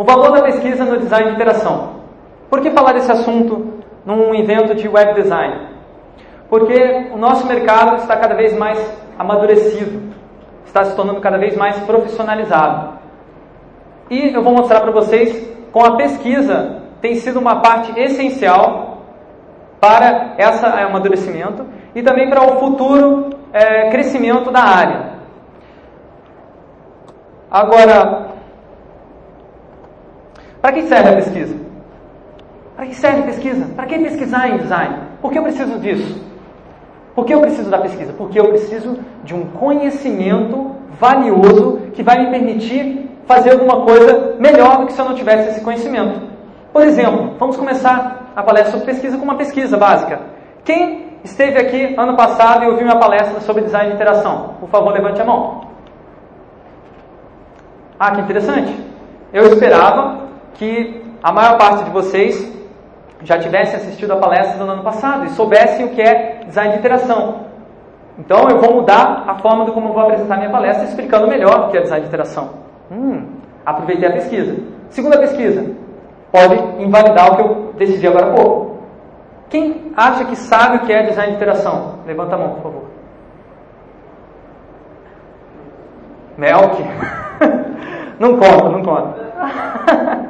O valor da pesquisa no design de interação. Por que falar desse assunto num evento de web design? Porque o nosso mercado está cada vez mais amadurecido, está se tornando cada vez mais profissionalizado. E eu vou mostrar para vocês como a pesquisa tem sido uma parte essencial para esse amadurecimento e também para o futuro é, crescimento da área. Agora, para que serve a pesquisa? Para que serve a pesquisa? Para que pesquisar em design? Por que eu preciso disso? Por que eu preciso da pesquisa? Porque eu preciso de um conhecimento valioso que vai me permitir fazer alguma coisa melhor do que se eu não tivesse esse conhecimento. Por exemplo, vamos começar a palestra sobre pesquisa com uma pesquisa básica. Quem esteve aqui ano passado e ouviu minha palestra sobre design de interação? Por favor, levante a mão. Ah, que interessante. Eu esperava que a maior parte de vocês já tivesse assistido a palestra do ano passado e soubessem o que é design de interação. Então eu vou mudar a forma de como eu vou apresentar minha palestra explicando melhor o que é design de interação. Hum, aproveitei a pesquisa. Segunda pesquisa. Pode invalidar o que eu decidi agora há pouco. Quem acha que sabe o que é design de interação? Levanta a mão, por favor. Melk? não conta, não conta.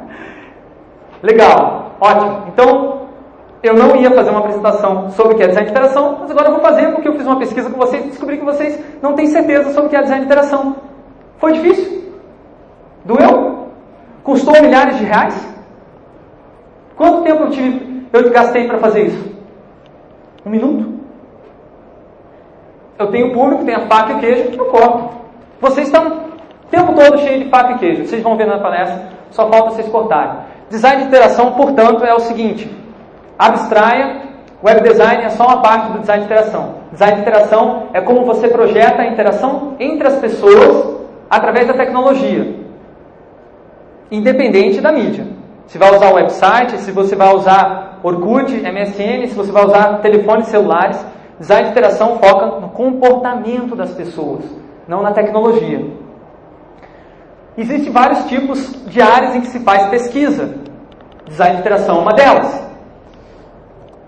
Legal, ótimo. Então, eu não ia fazer uma apresentação sobre o que é design de interação, mas agora eu vou fazer porque eu fiz uma pesquisa com vocês e descobri que vocês não têm certeza sobre o que é design de interação. Foi difícil? Doeu? Custou milhares de reais? Quanto tempo eu, tive, eu gastei para fazer isso? Um minuto? Eu tenho público, tenho a faca e o queijo que eu corto. Vocês estão o tempo todo cheio de faca e queijo. Vocês vão ver na palestra, só falta vocês cortarem. Design de interação, portanto, é o seguinte: abstraia, web design é só uma parte do design de interação. Design de interação é como você projeta a interação entre as pessoas através da tecnologia, independente da mídia. Se vai usar o website, se você vai usar Orkut, MSN, se você vai usar telefones celulares, design de interação foca no comportamento das pessoas, não na tecnologia. Existem vários tipos de áreas em que se faz pesquisa. Design de interação é uma delas.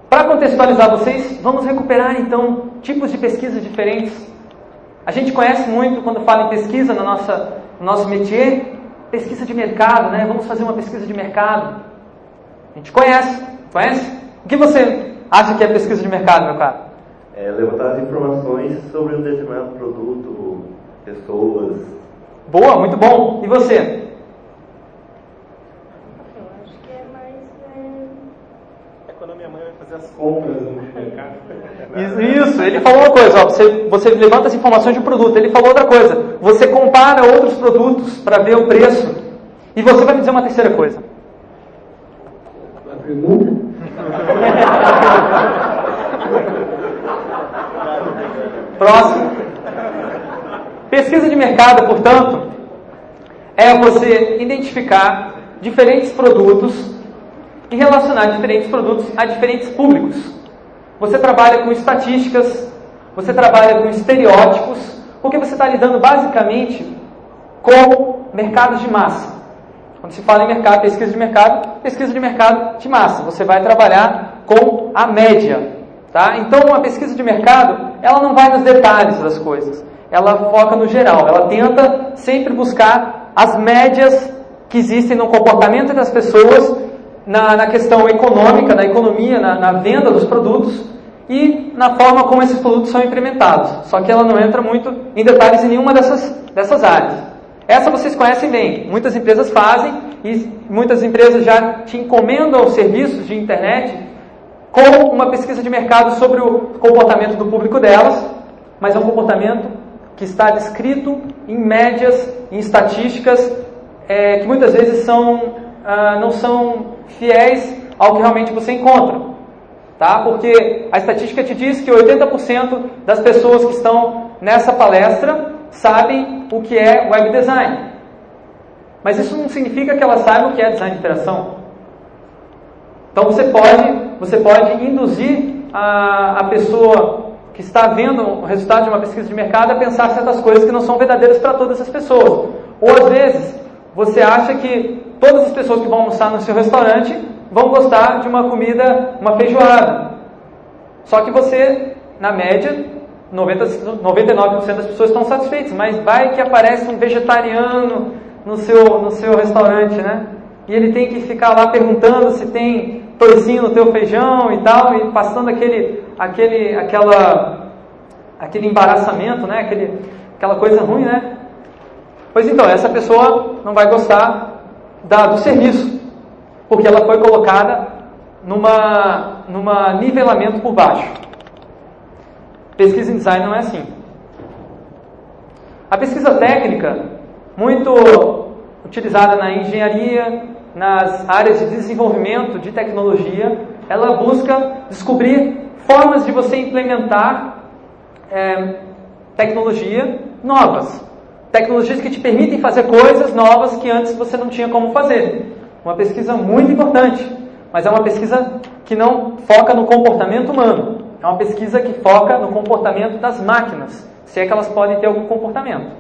Para contextualizar vocês, vamos recuperar então tipos de pesquisa diferentes. A gente conhece muito quando fala em pesquisa na nossa, no nosso métier, pesquisa de mercado, né? Vamos fazer uma pesquisa de mercado. A gente conhece, conhece? O que você acha que é pesquisa de mercado, meu caro? É levantar as informações sobre um determinado produto, pessoas, Boa, muito bom. E você? Eu acho que é mais. Quando a minha mãe vai fazer as compras no mercado. Isso, isso. ele falou uma coisa, ó, você, você levanta as informações de um produto, ele falou outra coisa, você compara outros produtos para ver o preço, e você vai me dizer uma terceira coisa. A pergunta? Próximo. Pesquisa de mercado, portanto, é você identificar diferentes produtos e relacionar diferentes produtos a diferentes públicos. Você trabalha com estatísticas, você trabalha com estereótipos, porque você está lidando basicamente com mercados de massa. Quando se fala em mercado, pesquisa de mercado, pesquisa de mercado de massa. Você vai trabalhar com a média. Tá? Então, a pesquisa de mercado, ela não vai nos detalhes das coisas. Ela foca no geral. Ela tenta sempre buscar as médias que existem no comportamento das pessoas, na, na questão econômica, na economia, na, na venda dos produtos e na forma como esses produtos são implementados. Só que ela não entra muito em detalhes em nenhuma dessas, dessas áreas. Essa vocês conhecem bem. Muitas empresas fazem e muitas empresas já te encomendam serviços de internet com uma pesquisa de mercado sobre o comportamento do público delas, mas é um comportamento que está descrito em médias, em estatísticas, é, que muitas vezes são, ah, não são fiéis ao que realmente você encontra. Tá? Porque a estatística te diz que 80% das pessoas que estão nessa palestra sabem o que é web design. Mas isso não significa que elas saibam o que é design de interação. Então você pode, você pode induzir a, a pessoa que está vendo o resultado de uma pesquisa de mercado a pensar certas coisas que não são verdadeiras para todas as pessoas. Ou às vezes, você acha que todas as pessoas que vão almoçar no seu restaurante vão gostar de uma comida, uma feijoada. Só que você, na média, 90, 99% das pessoas estão satisfeitas, mas vai que aparece um vegetariano no seu, no seu restaurante, né? E ele tem que ficar lá perguntando se tem toicinho no teu feijão e tal, e passando aquele, aquele, aquela, aquele embaraçamento, né? Aquele, aquela coisa ruim, né? Pois então, essa pessoa não vai gostar da, do serviço, porque ela foi colocada numa, numa nivelamento por baixo. Pesquisa em design não é assim. A pesquisa técnica, muito utilizada na engenharia, nas áreas de desenvolvimento de tecnologia, ela busca descobrir formas de você implementar é, tecnologia novas. Tecnologias que te permitem fazer coisas novas que antes você não tinha como fazer. Uma pesquisa muito importante, mas é uma pesquisa que não foca no comportamento humano. É uma pesquisa que foca no comportamento das máquinas, se é que elas podem ter algum comportamento.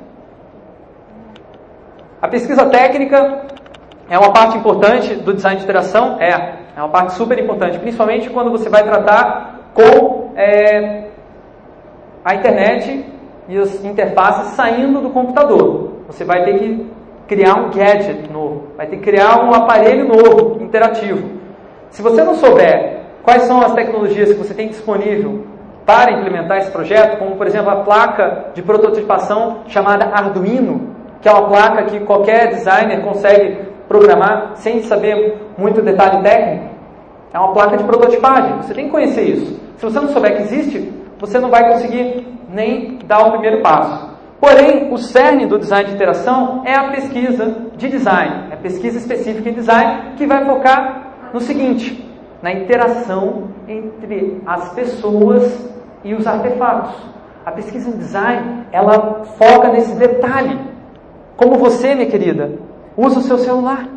A pesquisa técnica é uma parte importante do design de interação? É, é uma parte super importante, principalmente quando você vai tratar com é, a internet e as interfaces saindo do computador. Você vai ter que criar um gadget novo, vai ter que criar um aparelho novo, interativo. Se você não souber quais são as tecnologias que você tem disponível para implementar esse projeto, como por exemplo a placa de prototipação chamada Arduino, que é uma placa que qualquer designer consegue programar sem saber muito detalhe técnico, é uma placa de prototipagem. Você tem que conhecer isso. Se você não souber que existe, você não vai conseguir nem dar o primeiro passo. Porém, o cerne do design de interação é a pesquisa de design, é a pesquisa específica em design que vai focar no seguinte: na interação entre as pessoas e os artefatos. A pesquisa em design, ela foca nesse detalhe. Como você, minha querida, usa o seu celular.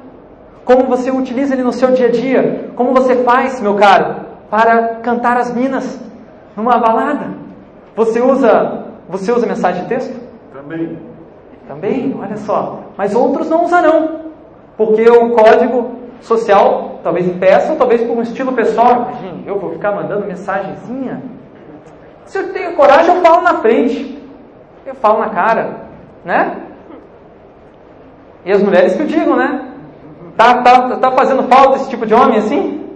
Como você utiliza ele no seu dia a dia. Como você faz, meu caro, para cantar as minas numa balada. Você usa, você usa mensagem de texto? Também. Também, olha só. Mas outros não usarão. Porque o código social talvez impeça, ou talvez por um estilo pessoal. Imagina, eu vou ficar mandando mensagenzinha. Se eu tenho coragem, eu falo na frente. Eu falo na cara, né? E as mulheres que o digam, né? Tá, tá, tá fazendo falta esse tipo de homem assim?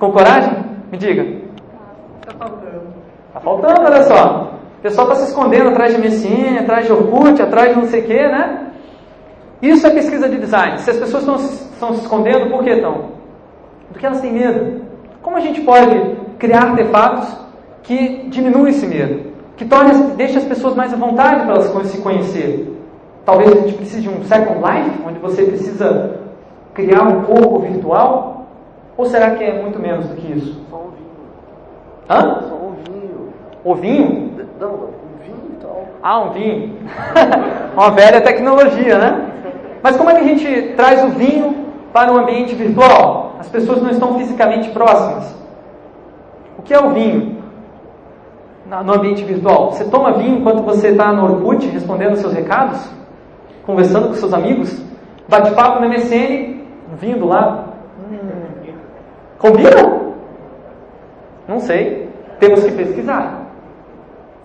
Com coragem? Me diga. Tá faltando. Tá faltando, olha só. O pessoal está se escondendo atrás de MSN, atrás de Orkut, atrás de não sei o quê, né? Isso é pesquisa de design. Se as pessoas estão, estão se escondendo, por que estão? Porque elas têm medo. Como a gente pode criar artefatos que diminuem esse medo? Que torne, deixe as pessoas mais à vontade para elas se conhecer? Talvez a gente precise de um Second Life, onde você precisa criar um corpo virtual? Ou será que é muito menos do que isso? Só um vinho. Hã? Só um vinho. O vinho? Não, um vinho e tal. Ah, um vinho. Uma velha tecnologia, né? Mas como é que a gente traz o vinho para um ambiente virtual? As pessoas não estão fisicamente próximas. O que é o vinho no ambiente virtual? Você toma vinho enquanto você está no Orkut respondendo seus recados? Conversando com seus amigos? Bate-papo no MSN, vinho do lado? Hum. Combina? Não sei. Temos que pesquisar.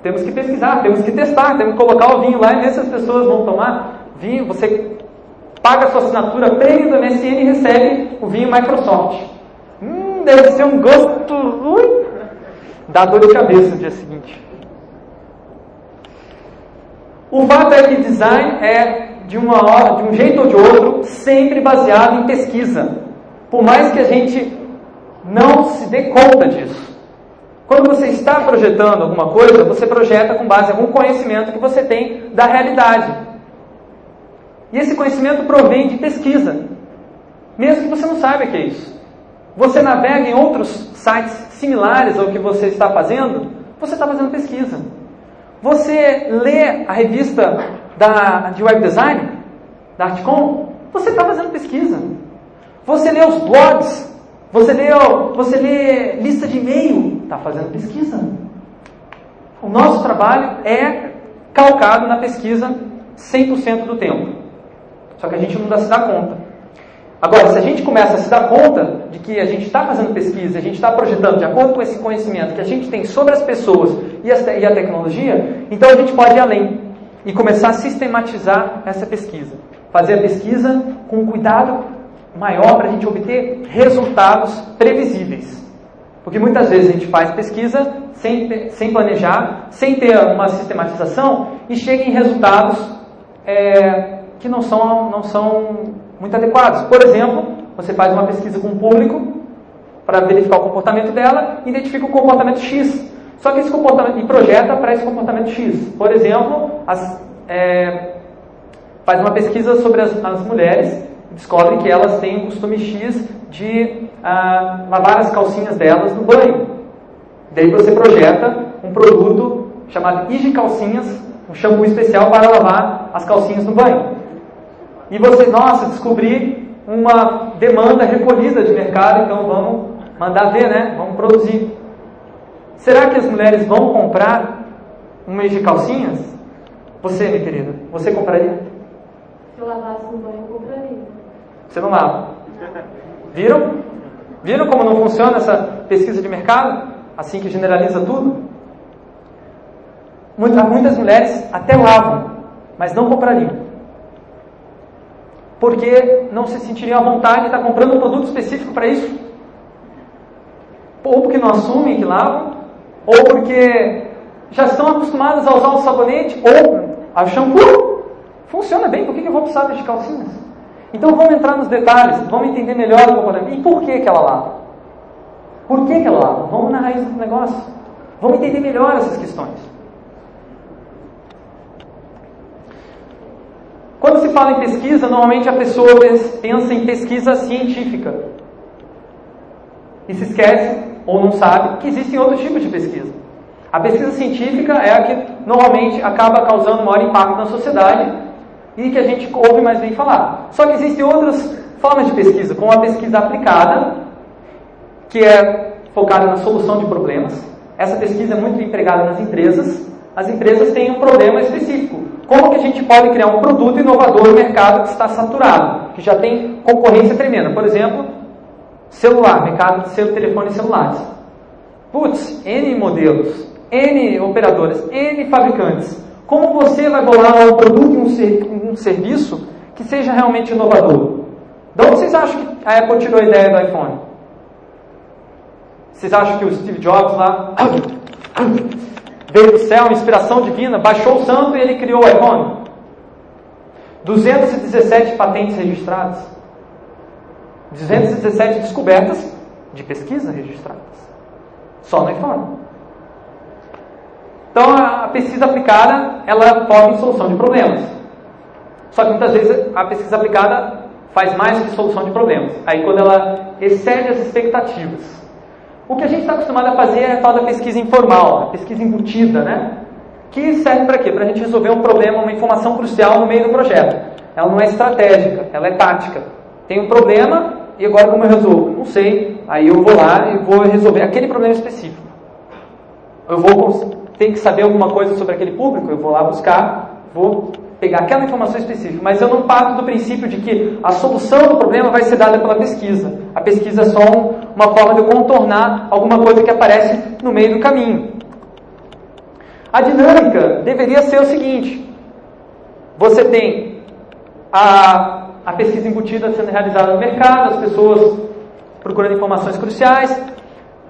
Temos que pesquisar, temos que testar, temos que colocar o vinho lá e ver se as pessoas vão tomar vinho. Você paga a sua assinatura premium do MSN e recebe o vinho Microsoft. Hum, deve ser um gosto ruim. Dá dor de cabeça no dia seguinte. O fato é que design é, de uma hora, de um jeito ou de outro, sempre baseado em pesquisa. Por mais que a gente não se dê conta disso. Quando você está projetando alguma coisa, você projeta com base em algum conhecimento que você tem da realidade. E esse conhecimento provém de pesquisa, mesmo que você não saiba o que é isso. Você navega em outros sites similares ao que você está fazendo, você está fazendo pesquisa. Você lê a revista da, de web design, da Artcom, você está fazendo pesquisa. Você lê os blogs você lê, você lê lista de e-mail, está fazendo pesquisa. O nosso trabalho é calcado na pesquisa 100% do tempo. Só que a gente não se dá conta. Agora, se a gente começa a se dar conta de que a gente está fazendo pesquisa, a gente está projetando de acordo com esse conhecimento que a gente tem sobre as pessoas e, e a tecnologia, então a gente pode ir além e começar a sistematizar essa pesquisa. Fazer a pesquisa com um cuidado maior para a gente obter resultados previsíveis. Porque muitas vezes a gente faz pesquisa sem, sem planejar, sem ter uma sistematização e chega em resultados é, que não são, não são muito adequados. Por exemplo, você faz uma pesquisa com o público para verificar o comportamento dela, identifica o comportamento X. Só que esse comportamento e projeta para esse comportamento X. Por exemplo, as, é, faz uma pesquisa sobre as, as mulheres, descobre que elas têm um costume X de ah, lavar as calcinhas delas no banho. Daí você projeta um produto chamado Ige Calcinhas, um shampoo especial para lavar as calcinhas no banho. E você, nossa, descobri uma demanda recolhida de mercado, então vamos mandar ver, né? Vamos produzir. Será que as mulheres vão comprar um mês de calcinhas? Você, minha querida, você compraria? Se eu lavasse no banho, eu compraria. Você não lava. Viram? Viram como não funciona essa pesquisa de mercado? Assim que generaliza tudo? Muitas mulheres até lavam, mas não comprariam porque não se sentiriam à vontade de estar comprando um produto específico para isso. Ou porque não assumem que lavam, ou porque já estão acostumadas a usar o sabonete, ou a shampoo. Funciona bem, por que eu vou precisar de calcinhas? Então vamos entrar nos detalhes, vamos entender melhor o comportamento. E por que, que ela lava? Por que, que ela lava? Vamos na raiz do negócio. Vamos entender melhor essas questões. Quando se fala em pesquisa, normalmente a pessoa pensa em pesquisa científica. E se esquece, ou não sabe, que existem outros tipos de pesquisa. A pesquisa científica é a que normalmente acaba causando maior impacto na sociedade e que a gente ouve mais bem falar. Só que existem outras formas de pesquisa, como a pesquisa aplicada, que é focada na solução de problemas. Essa pesquisa é muito empregada nas empresas. As empresas têm um problema específico. Como que a gente pode criar um produto inovador no mercado que está saturado, que já tem concorrência tremenda? Por exemplo, celular, mercado de seu telefone celulares. Putz, N modelos, N operadoras, N fabricantes. Como você vai bolar um produto e um, um serviço que seja realmente inovador? De onde vocês acham que a Apple tirou a ideia do iPhone? Vocês acham que o Steve Jobs lá veio do céu, uma inspiração divina, baixou o santo e ele criou o iPhone. 217 patentes registradas. 217 descobertas de pesquisa registradas. Só no iPhone. Então a pesquisa aplicada, ela foca em solução de problemas. Só que muitas vezes a pesquisa aplicada faz mais que solução de problemas. Aí quando ela excede as expectativas, o que a gente está acostumado a fazer é a tal da pesquisa informal, a pesquisa embutida, né? Que serve para quê? Para a gente resolver um problema, uma informação crucial no meio do projeto. Ela não é estratégica, ela é tática. Tem um problema e agora como eu resolvo? Não sei. Aí eu vou lá e vou resolver aquele problema específico. Eu vou ter que saber alguma coisa sobre aquele público, eu vou lá buscar, vou pegar aquela informação específica, mas eu não parto do princípio de que a solução do problema vai ser dada pela pesquisa. A pesquisa é só um, uma forma de eu contornar alguma coisa que aparece no meio do caminho. A dinâmica deveria ser o seguinte: você tem a, a pesquisa embutida sendo realizada no mercado, as pessoas procurando informações cruciais,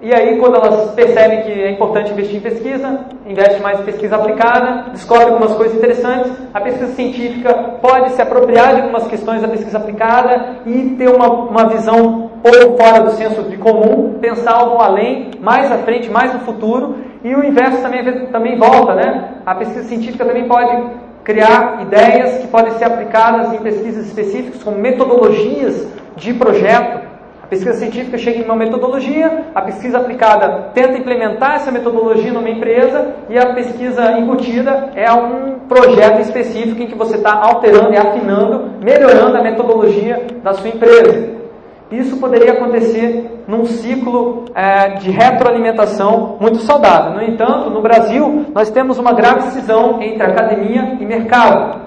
e aí, quando elas percebem que é importante investir em pesquisa, investe mais em pesquisa aplicada, descobre algumas coisas interessantes. A pesquisa científica pode se apropriar de algumas questões da pesquisa aplicada e ter uma, uma visão pouco fora do senso de comum, pensar algo além, mais à frente, mais no futuro. E o inverso também, também volta, né? A pesquisa científica também pode criar ideias que podem ser aplicadas em pesquisas específicas, como metodologias de projeto pesquisa científica chega em uma metodologia, a pesquisa aplicada tenta implementar essa metodologia numa empresa e a pesquisa embutida é um projeto específico em que você está alterando e afinando, melhorando a metodologia da sua empresa. Isso poderia acontecer num ciclo é, de retroalimentação muito saudável. No entanto, no Brasil, nós temos uma grave cisão entre academia e mercado.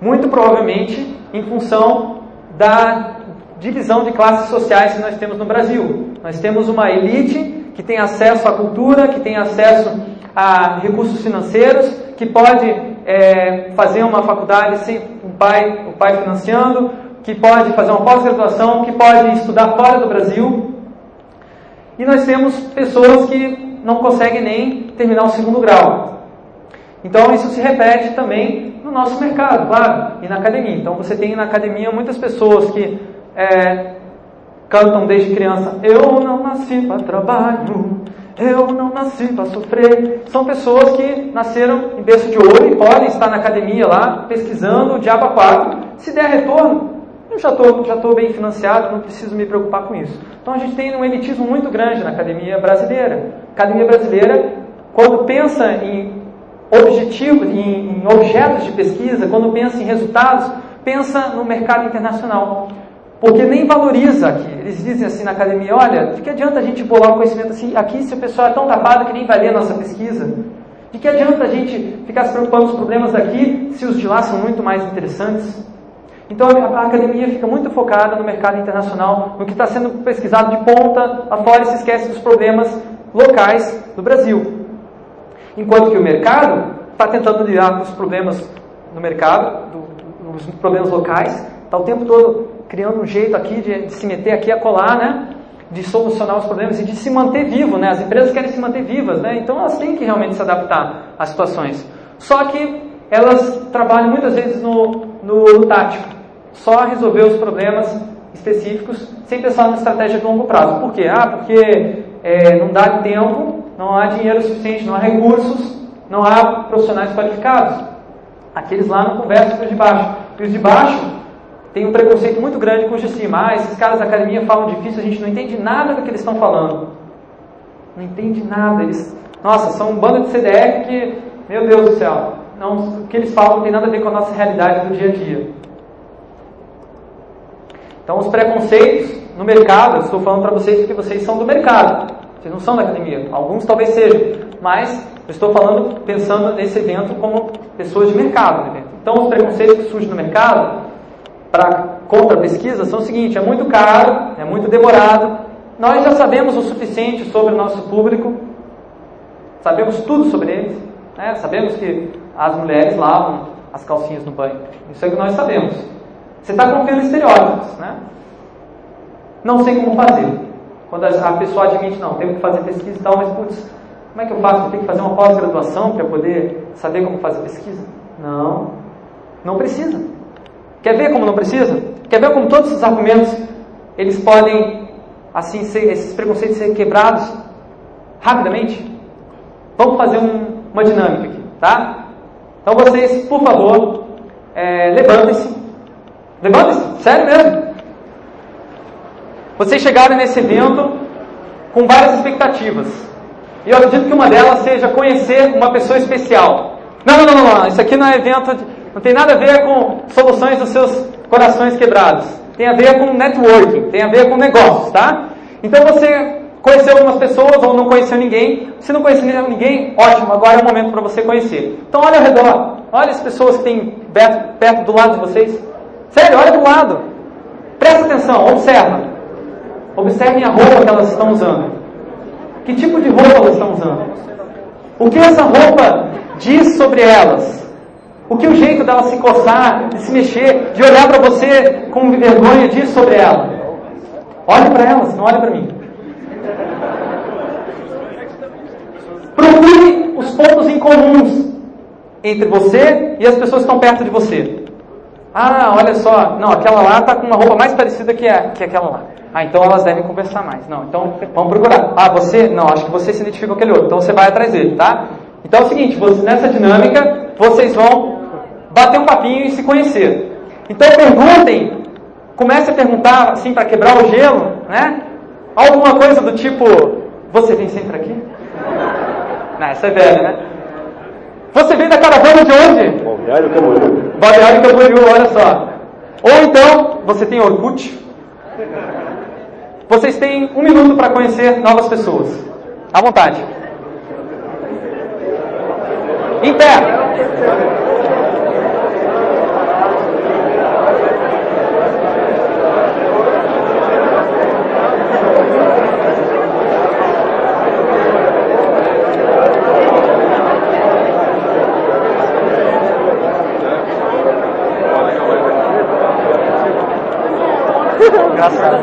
Muito provavelmente em função da divisão de classes sociais que nós temos no Brasil. Nós temos uma elite que tem acesso à cultura, que tem acesso a recursos financeiros, que pode é, fazer uma faculdade sem um pai, o pai financiando, que pode fazer uma pós-graduação, que pode estudar fora do Brasil. E nós temos pessoas que não conseguem nem terminar o segundo grau. Então isso se repete também no nosso mercado, claro, e na academia. Então você tem na academia muitas pessoas que é, cantam desde criança: Eu não nasci para trabalho, eu não nasci para sofrer. São pessoas que nasceram em berço de ouro e podem estar na academia lá pesquisando o diabo 4. Se der retorno, eu já estou já tô bem financiado, não preciso me preocupar com isso. Então a gente tem um elitismo muito grande na academia brasileira. A academia brasileira, quando pensa em objetivos, em, em objetos de pesquisa, quando pensa em resultados, pensa no mercado internacional. Porque nem valoriza aqui. Eles dizem assim na academia: olha, de que adianta a gente bolar um conhecimento assim aqui se o pessoal é tão tapado que nem vai ler a nossa pesquisa? De que adianta a gente ficar se preocupando com os problemas daqui se os de lá são muito mais interessantes? Então a academia fica muito focada no mercado internacional, no que está sendo pesquisado de ponta a fora e se esquece dos problemas locais do Brasil. Enquanto que o mercado está tentando lidar com os problemas no mercado, do, dos problemas locais, está o tempo todo criando um jeito aqui de, de, se meter aqui a colar, né? De solucionar os problemas e de se manter vivo, né? As empresas querem se manter vivas, né? Então elas têm que realmente se adaptar às situações. Só que elas trabalham muitas vezes no, no, no tático só resolver os problemas específicos sem pensar numa estratégia de longo prazo. Por quê? Ah, porque é, não dá tempo, não há dinheiro suficiente, não há recursos, não há profissionais qualificados. Aqueles lá não conversam com os de baixo. E os de baixo têm um preconceito muito grande com os de cima. Ah, esses caras da academia falam difícil, a gente não entende nada do que eles estão falando. Não entende nada. Eles, nossa, são um bando de CDR que, meu Deus do céu, não, o que eles falam não tem nada a ver com a nossa realidade do dia a dia. Então, os preconceitos no mercado, estou falando para vocês porque vocês são do mercado, vocês não são da academia. Alguns talvez sejam, mas eu estou falando, pensando nesse evento como pessoas de mercado. Então, os preconceitos que surgem no mercado para contra a pesquisa são o seguinte: é muito caro, é muito demorado. Nós já sabemos o suficiente sobre o nosso público, sabemos tudo sobre eles, né? sabemos que as mulheres lavam as calcinhas no banho. Isso é o que nós sabemos. Você está confiando em estereótipos, né? Não sei como fazer. Quando a pessoa admite, não, tenho que fazer pesquisa e tal, mas putz, como é que eu faço? Eu tenho que fazer uma pós-graduação para poder saber como fazer pesquisa? Não, não precisa. Quer ver como não precisa? Quer ver como todos esses argumentos eles podem, assim, ser, esses preconceitos serem quebrados rapidamente? Vamos fazer um, uma dinâmica aqui, tá? Então vocês, por favor, é, levantem-se Levanta-se, sério mesmo. Vocês chegaram nesse evento com várias expectativas. E eu acredito que uma delas seja conhecer uma pessoa especial. Não, não, não, não, isso aqui não é evento, de, não tem nada a ver com soluções dos seus corações quebrados. Tem a ver com networking, tem a ver com negócios, tá? Então você conheceu algumas pessoas ou não conheceu ninguém. Se não conheceu ninguém, ótimo, agora é o momento para você conhecer. Então olha ao redor, olha as pessoas que tem perto, perto do lado de vocês. Sério, olha do lado. Presta atenção, observa. Observem a roupa que elas estão usando. Que tipo de roupa elas estão usando? O que essa roupa diz sobre elas? O que o jeito delas se coçar, de se mexer, de olhar para você com vergonha diz sobre ela? Olhe para elas, não olhe para mim. Procure os pontos em comuns entre você e as pessoas que estão perto de você. Ah, olha só, não, aquela lá está com uma roupa mais parecida que, a, que aquela lá. Ah, então elas devem conversar mais. Não, então vamos procurar. Ah, você, não, acho que você se identifica com aquele outro, então você vai atrás dele, tá? Então é o seguinte, você, nessa dinâmica, vocês vão bater um papinho e se conhecer. Então perguntem, comece a perguntar, assim, para quebrar o gelo, né? Alguma coisa do tipo, você vem sempre aqui? Não, essa é velha, né? Você vem da caravana de onde? Balneário Camboriú. Balneário Camboriú, olha só. Ou então, você tem Orkut. Vocês têm um minuto para conhecer novas pessoas. À vontade. Em pé. Engraçado.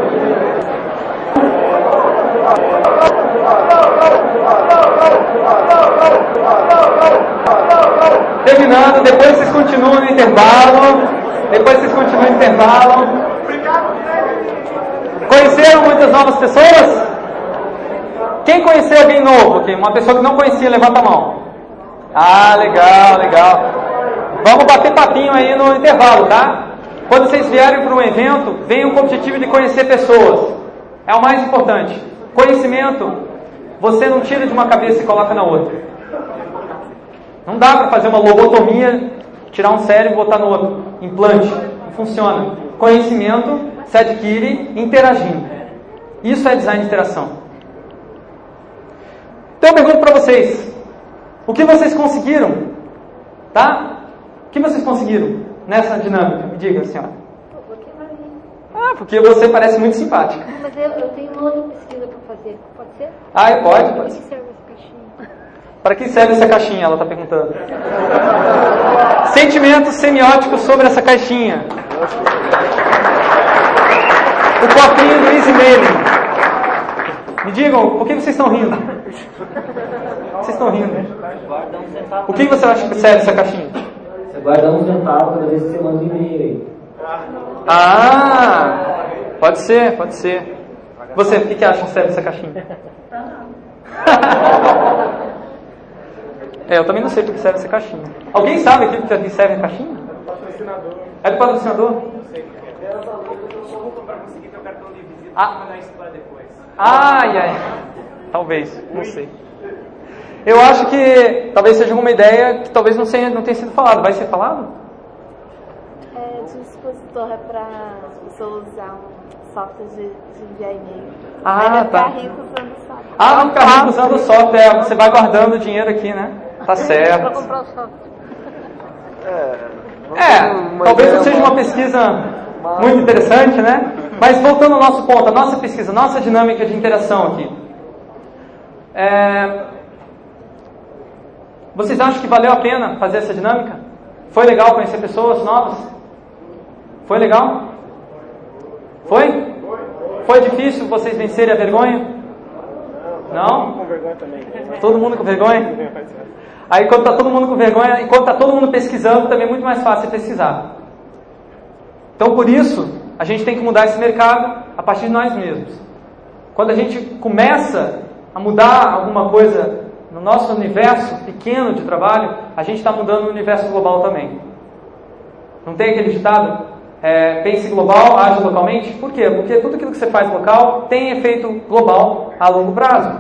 Terminando, depois vocês continuam no intervalo. Depois vocês continuam no intervalo. Conheceram muitas novas pessoas? Quem conheceu alguém novo aqui? Uma pessoa que não conhecia, levanta a mão. Ah, legal, legal. Vamos bater papinho aí no intervalo, tá? Quando vocês vierem para um evento, venham com o objetivo de conhecer pessoas. É o mais importante. Conhecimento, você não tira de uma cabeça e coloca na outra. Não dá para fazer uma lobotomia, tirar um cérebro e botar no outro. Implante. Não funciona. Conhecimento se adquire interagindo. Isso é design de interação. Então eu pergunto para vocês: o que vocês conseguiram? Tá? O que vocês conseguiram nessa dinâmica? Me diga, senhora. Ah, porque você parece muito simpática. Mas eu, eu tenho uma outra pesquisa para fazer. Pode ser? Ah, pode, pode. Para que serve essa caixinha? Para que serve essa caixinha? Ela está perguntando. Sentimentos semióticos sobre essa caixinha. O copinho do Easy Mailing. Me digam, por que vocês estão rindo? Vocês estão rindo. O que você acha que serve essa caixinha? Guarda um centavo cada vez que você manda um e-mail aí. Ah, pode ser, pode ser. Você, o que, que acha que serve essa caixinha? É, eu também não sei para que serve essa caixinha. Alguém sabe para que serve a caixinha? Patrocinador. É do patrocinador? Não sei o que é. Desculpa para conseguir teu cartão de visita Ah. e mandar isso para depois. Ai, ai. Talvez, não sei. Eu acho que talvez seja uma ideia que talvez não, seja, não tenha sido falado. Vai ser falado? É de um dispositor é para as pessoas usar um software de, de enviar e-mail. Ah, Aí vai tá. ficar rico usando o software. Ah, não ficar rico usando o software. Você vai guardando o dinheiro aqui, né? Tá Para certo. comprar o software. É, talvez não seja uma pesquisa muito interessante, né? Mas voltando ao nosso ponto, a nossa pesquisa, a nossa dinâmica de interação aqui. É, Vocês acham que valeu a pena fazer essa dinâmica? Foi legal conhecer pessoas novas? Foi legal? Foi? Foi difícil vocês vencerem a vergonha? Não? Todo mundo com vergonha? Aí quando está todo mundo com vergonha, enquanto está todo mundo pesquisando, também é muito mais fácil pesquisar. Então por isso, a gente tem que mudar esse mercado a partir de nós mesmos. Quando a gente começa a mudar alguma coisa no nosso universo pequeno de trabalho, a gente está mudando o universo global também. Não tem aquele ditado? É, pense global, age localmente? Por quê? Porque tudo aquilo que você faz local tem efeito global a longo prazo.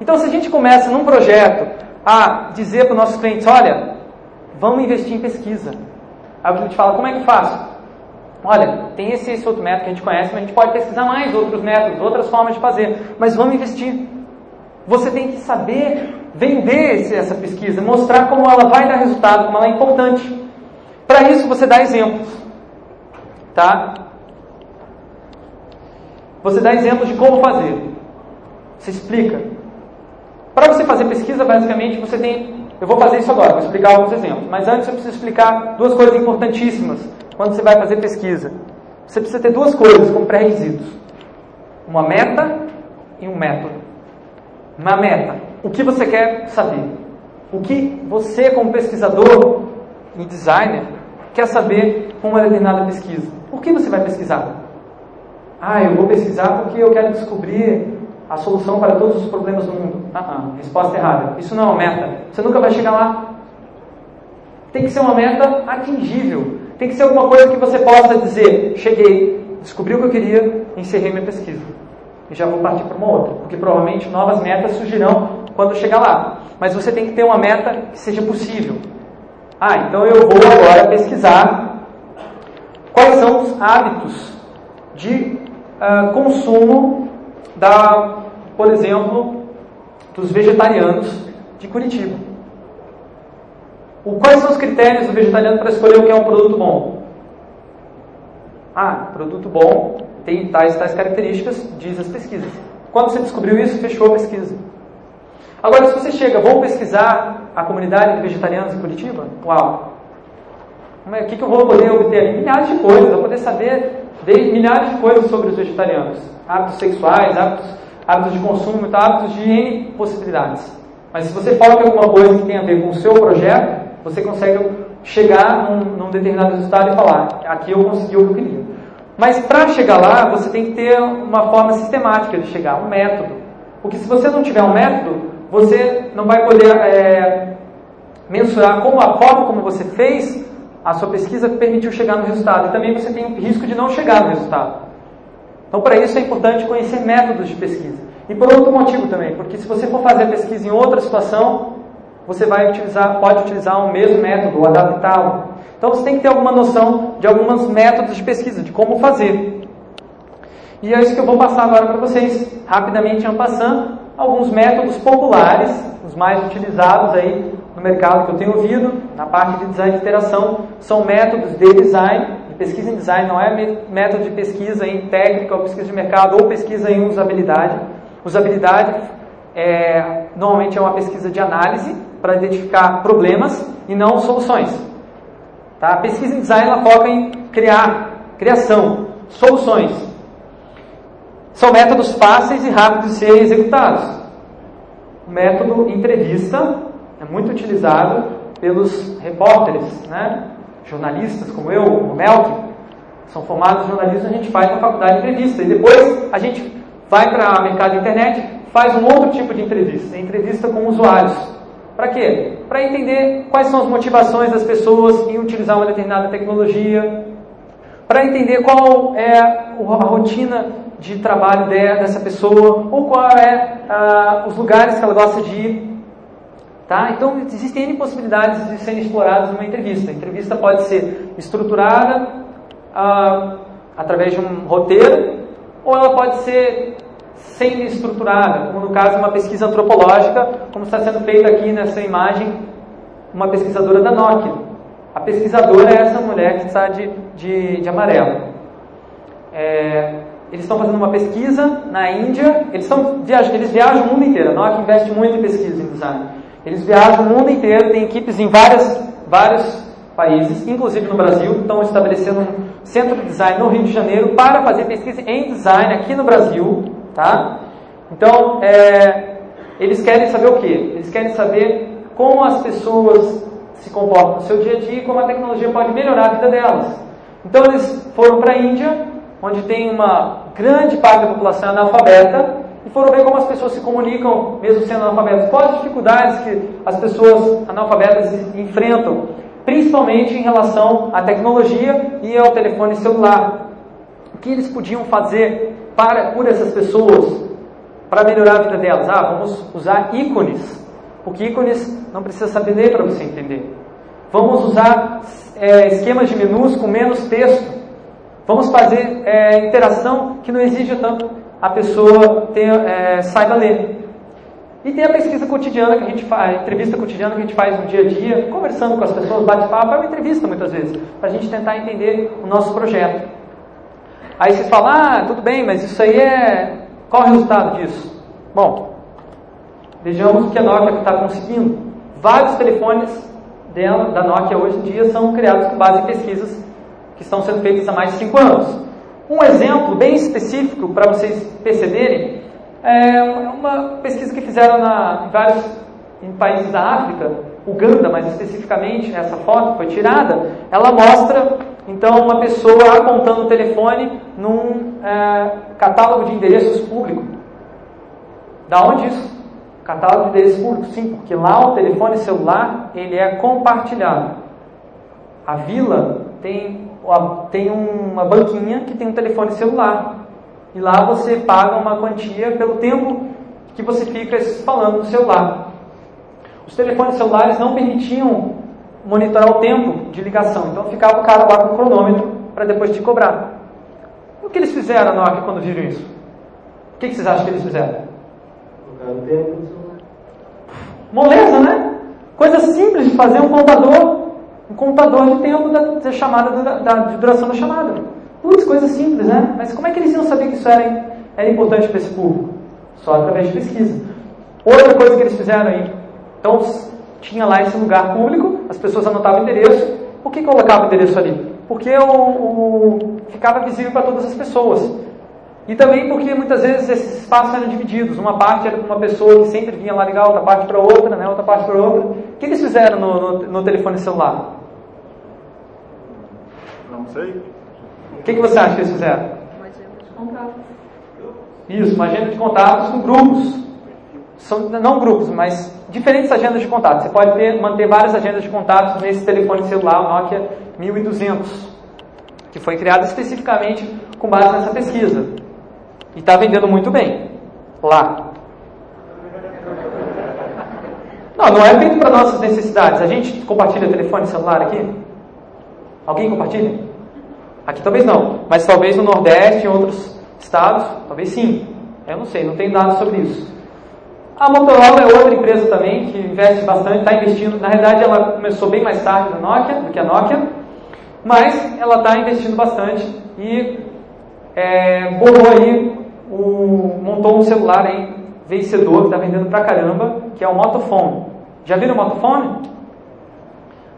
Então, se a gente começa num projeto a dizer para os nossos clientes: olha, vamos investir em pesquisa. Aí a gente fala: como é que faço? Olha, tem esse, esse outro método que a gente conhece, mas a gente pode pesquisar mais outros métodos, outras formas de fazer. Mas vamos investir. Você tem que saber vender esse, essa pesquisa, mostrar como ela vai dar resultado, como ela é importante. Para isso, você dá exemplos. Tá? Você dá exemplos de como fazer. Você explica. Para você fazer pesquisa, basicamente, você tem. Eu vou fazer isso agora, vou explicar alguns exemplos. Mas antes eu preciso explicar duas coisas importantíssimas quando você vai fazer pesquisa. Você precisa ter duas coisas como pré-requisitos: uma meta e um método. Uma meta. O que você quer saber? O que você, como pesquisador e designer, quer saber com uma determinada pesquisa? Por que você vai pesquisar? Ah, eu vou pesquisar porque eu quero descobrir a solução para todos os problemas do mundo. Ah, ah, resposta errada. Isso não é uma meta. Você nunca vai chegar lá. Tem que ser uma meta atingível. Tem que ser alguma coisa que você possa dizer: cheguei, descobri o que eu queria, encerrei minha pesquisa. E já vou partir para uma outra. Porque provavelmente novas metas surgirão quando chegar lá. Mas você tem que ter uma meta que seja possível. Ah, então eu vou agora pesquisar quais são os hábitos de uh, consumo da, por exemplo, dos vegetarianos de Curitiba. O, quais são os critérios do vegetariano para escolher o que é um produto bom? Ah, produto bom tem tais tais características, diz as pesquisas. Quando você descobriu isso, fechou a pesquisa. Agora, se você chega, vou pesquisar a comunidade de vegetarianos em Curitiba, uau! O que, que eu vou poder obter ali? Milhares de coisas, eu vou poder saber Dei milhares de coisas sobre os vegetarianos. Hábitos sexuais, hábitos, hábitos de consumo, hábitos de N possibilidades. Mas se você foca em alguma coisa que tem a ver com o seu projeto, você consegue chegar num, num determinado resultado e falar, aqui eu consegui o que eu queria. Mas para chegar lá, você tem que ter uma forma sistemática de chegar, um método. Porque se você não tiver um método, você não vai poder é, mensurar como a forma como você fez a sua pesquisa permitiu chegar no resultado. E também você tem o risco de não chegar no resultado. Então, para isso é importante conhecer métodos de pesquisa. E por outro motivo também, porque se você for fazer pesquisa em outra situação, você vai utilizar, pode utilizar o mesmo método ou adaptá-lo. Então você tem que ter alguma noção de alguns métodos de pesquisa, de como fazer. E é isso que eu vou passar agora para vocês, rapidamente em passando, alguns métodos populares, os mais utilizados aí no mercado que eu tenho ouvido, na parte de design de interação, são métodos de design, de pesquisa em design, não é método de pesquisa em técnica ou pesquisa de mercado ou pesquisa em usabilidade. Usabilidade é, normalmente é uma pesquisa de análise para identificar problemas e não soluções. Tá? A pesquisa em design ela foca em criar, criação, soluções. São métodos fáceis e rápidos de serem executados. O método entrevista é muito utilizado pelos repórteres, né? jornalistas como eu, o Melk, são formados em jornalismo, a gente faz na faculdade de entrevista. E depois a gente vai para o mercado de internet, faz um outro tipo de entrevista, entrevista com usuários. Para quê? Para entender quais são as motivações das pessoas em utilizar uma determinada tecnologia, para entender qual é a rotina de trabalho dessa pessoa, ou qual é ah, os lugares que ela gosta de ir. Tá? Então, existem N possibilidades de serem exploradas numa entrevista. A entrevista pode ser estruturada ah, através de um roteiro, ou ela pode ser semi-estruturada, como no caso uma pesquisa antropológica, como está sendo feita aqui nessa imagem, uma pesquisadora da Nokia. A pesquisadora é essa mulher que está de, de, de amarelo. É, eles estão fazendo uma pesquisa na Índia, eles, estão, viajam, eles viajam o mundo inteiro, a Nokia investe muito em pesquisa em design. Eles viajam o mundo inteiro, tem equipes em várias, vários países, inclusive no Brasil, estão estabelecendo um centro de design no Rio de Janeiro para fazer pesquisa em design aqui no Brasil, tá? Então, é, eles querem saber o quê? Eles querem saber como as pessoas se comportam no seu dia a dia e como a tecnologia pode melhorar a vida delas. Então, eles foram para a Índia, onde tem uma grande parte da população analfabeta, e foram ver como as pessoas se comunicam, mesmo sendo analfabetas. Quais as dificuldades que as pessoas analfabetas enfrentam principalmente em relação à tecnologia e ao telefone celular. Que eles podiam fazer para, por essas pessoas para melhorar a vida delas? Ah, vamos usar ícones, porque ícones não precisa saber ler para você entender. Vamos usar é, esquemas de menus com menos texto. Vamos fazer é, interação que não exija tanto a pessoa ter, é, saiba ler. E tem a pesquisa cotidiana que a gente faz, a entrevista cotidiana que a gente faz no dia a dia, conversando com as pessoas, bate-papo, é uma entrevista muitas vezes, para a gente tentar entender o nosso projeto. Aí você fala, ah, tudo bem, mas isso aí é. Qual o resultado disso? Bom, vejamos o que a Nokia está conseguindo. Vários telefones dela, da Nokia hoje em dia são criados com base em pesquisas que estão sendo feitas há mais de 5 anos. Um exemplo bem específico para vocês perceberem é uma pesquisa que fizeram na, em vários em países da África, Uganda mais especificamente, essa foto foi tirada, ela mostra então uma pessoa apontando o telefone num é, catálogo de endereços público. Da onde isso? Catálogo de endereços públicos, sim, porque lá o telefone celular ele é compartilhado. A vila tem, tem uma banquinha que tem um telefone celular. E lá você paga uma quantia pelo tempo que você fica falando no celular. Os telefones celulares não permitiam monitorar o tempo de ligação, então ficava o cara lá com o cronômetro para depois te cobrar. O que eles fizeram hora quando viram isso? O que, vocês acham que eles fizeram? Colocaram o tempo no celular. Moleza, né? Coisa simples de fazer um contador, um contador de tempo da, da chamada, da, da, de duração da chamada. Putz, coisa simples, né? Mas como é que eles iam saber que isso era, era importante para esse público? Só através de pesquisa. Outra coisa que eles fizeram aí. Então, tinha lá esse lugar público, as pessoas anotavam o endereço. Por que colocava o endereço ali? porque o, o ficava visível para todas as pessoas. E também porque muitas vezes esses espaços eram divididos. Uma parte era para uma pessoa que sempre vinha lá ligar, outra parte para outra, né? outra parte para outra. O que eles fizeram no, no, no telefone celular? Não sei. O que, que você acha que eles fizeram? Isso, uma agenda de contatos com grupos. São, não grupos, mas diferentes agendas de contatos. Você pode ter, manter várias agendas de contatos nesse telefone celular, Nokia 1200, que foi criado especificamente com base nessa pesquisa. E está vendendo muito bem lá. Não, não é feito para nossas necessidades. A gente compartilha telefone celular aqui? Alguém compartilha? Aqui talvez não, mas talvez no Nordeste, em outros estados, talvez sim. Eu não sei, não tenho dados sobre isso. A Motorola é outra empresa também que investe bastante, está investindo. Na realidade, ela começou bem mais tarde na Nokia, do que a Nokia, mas ela está investindo bastante e é, aí, o, montou um celular aí, vencedor, que está vendendo pra caramba, que é o Motofone. Já viram o Motofone?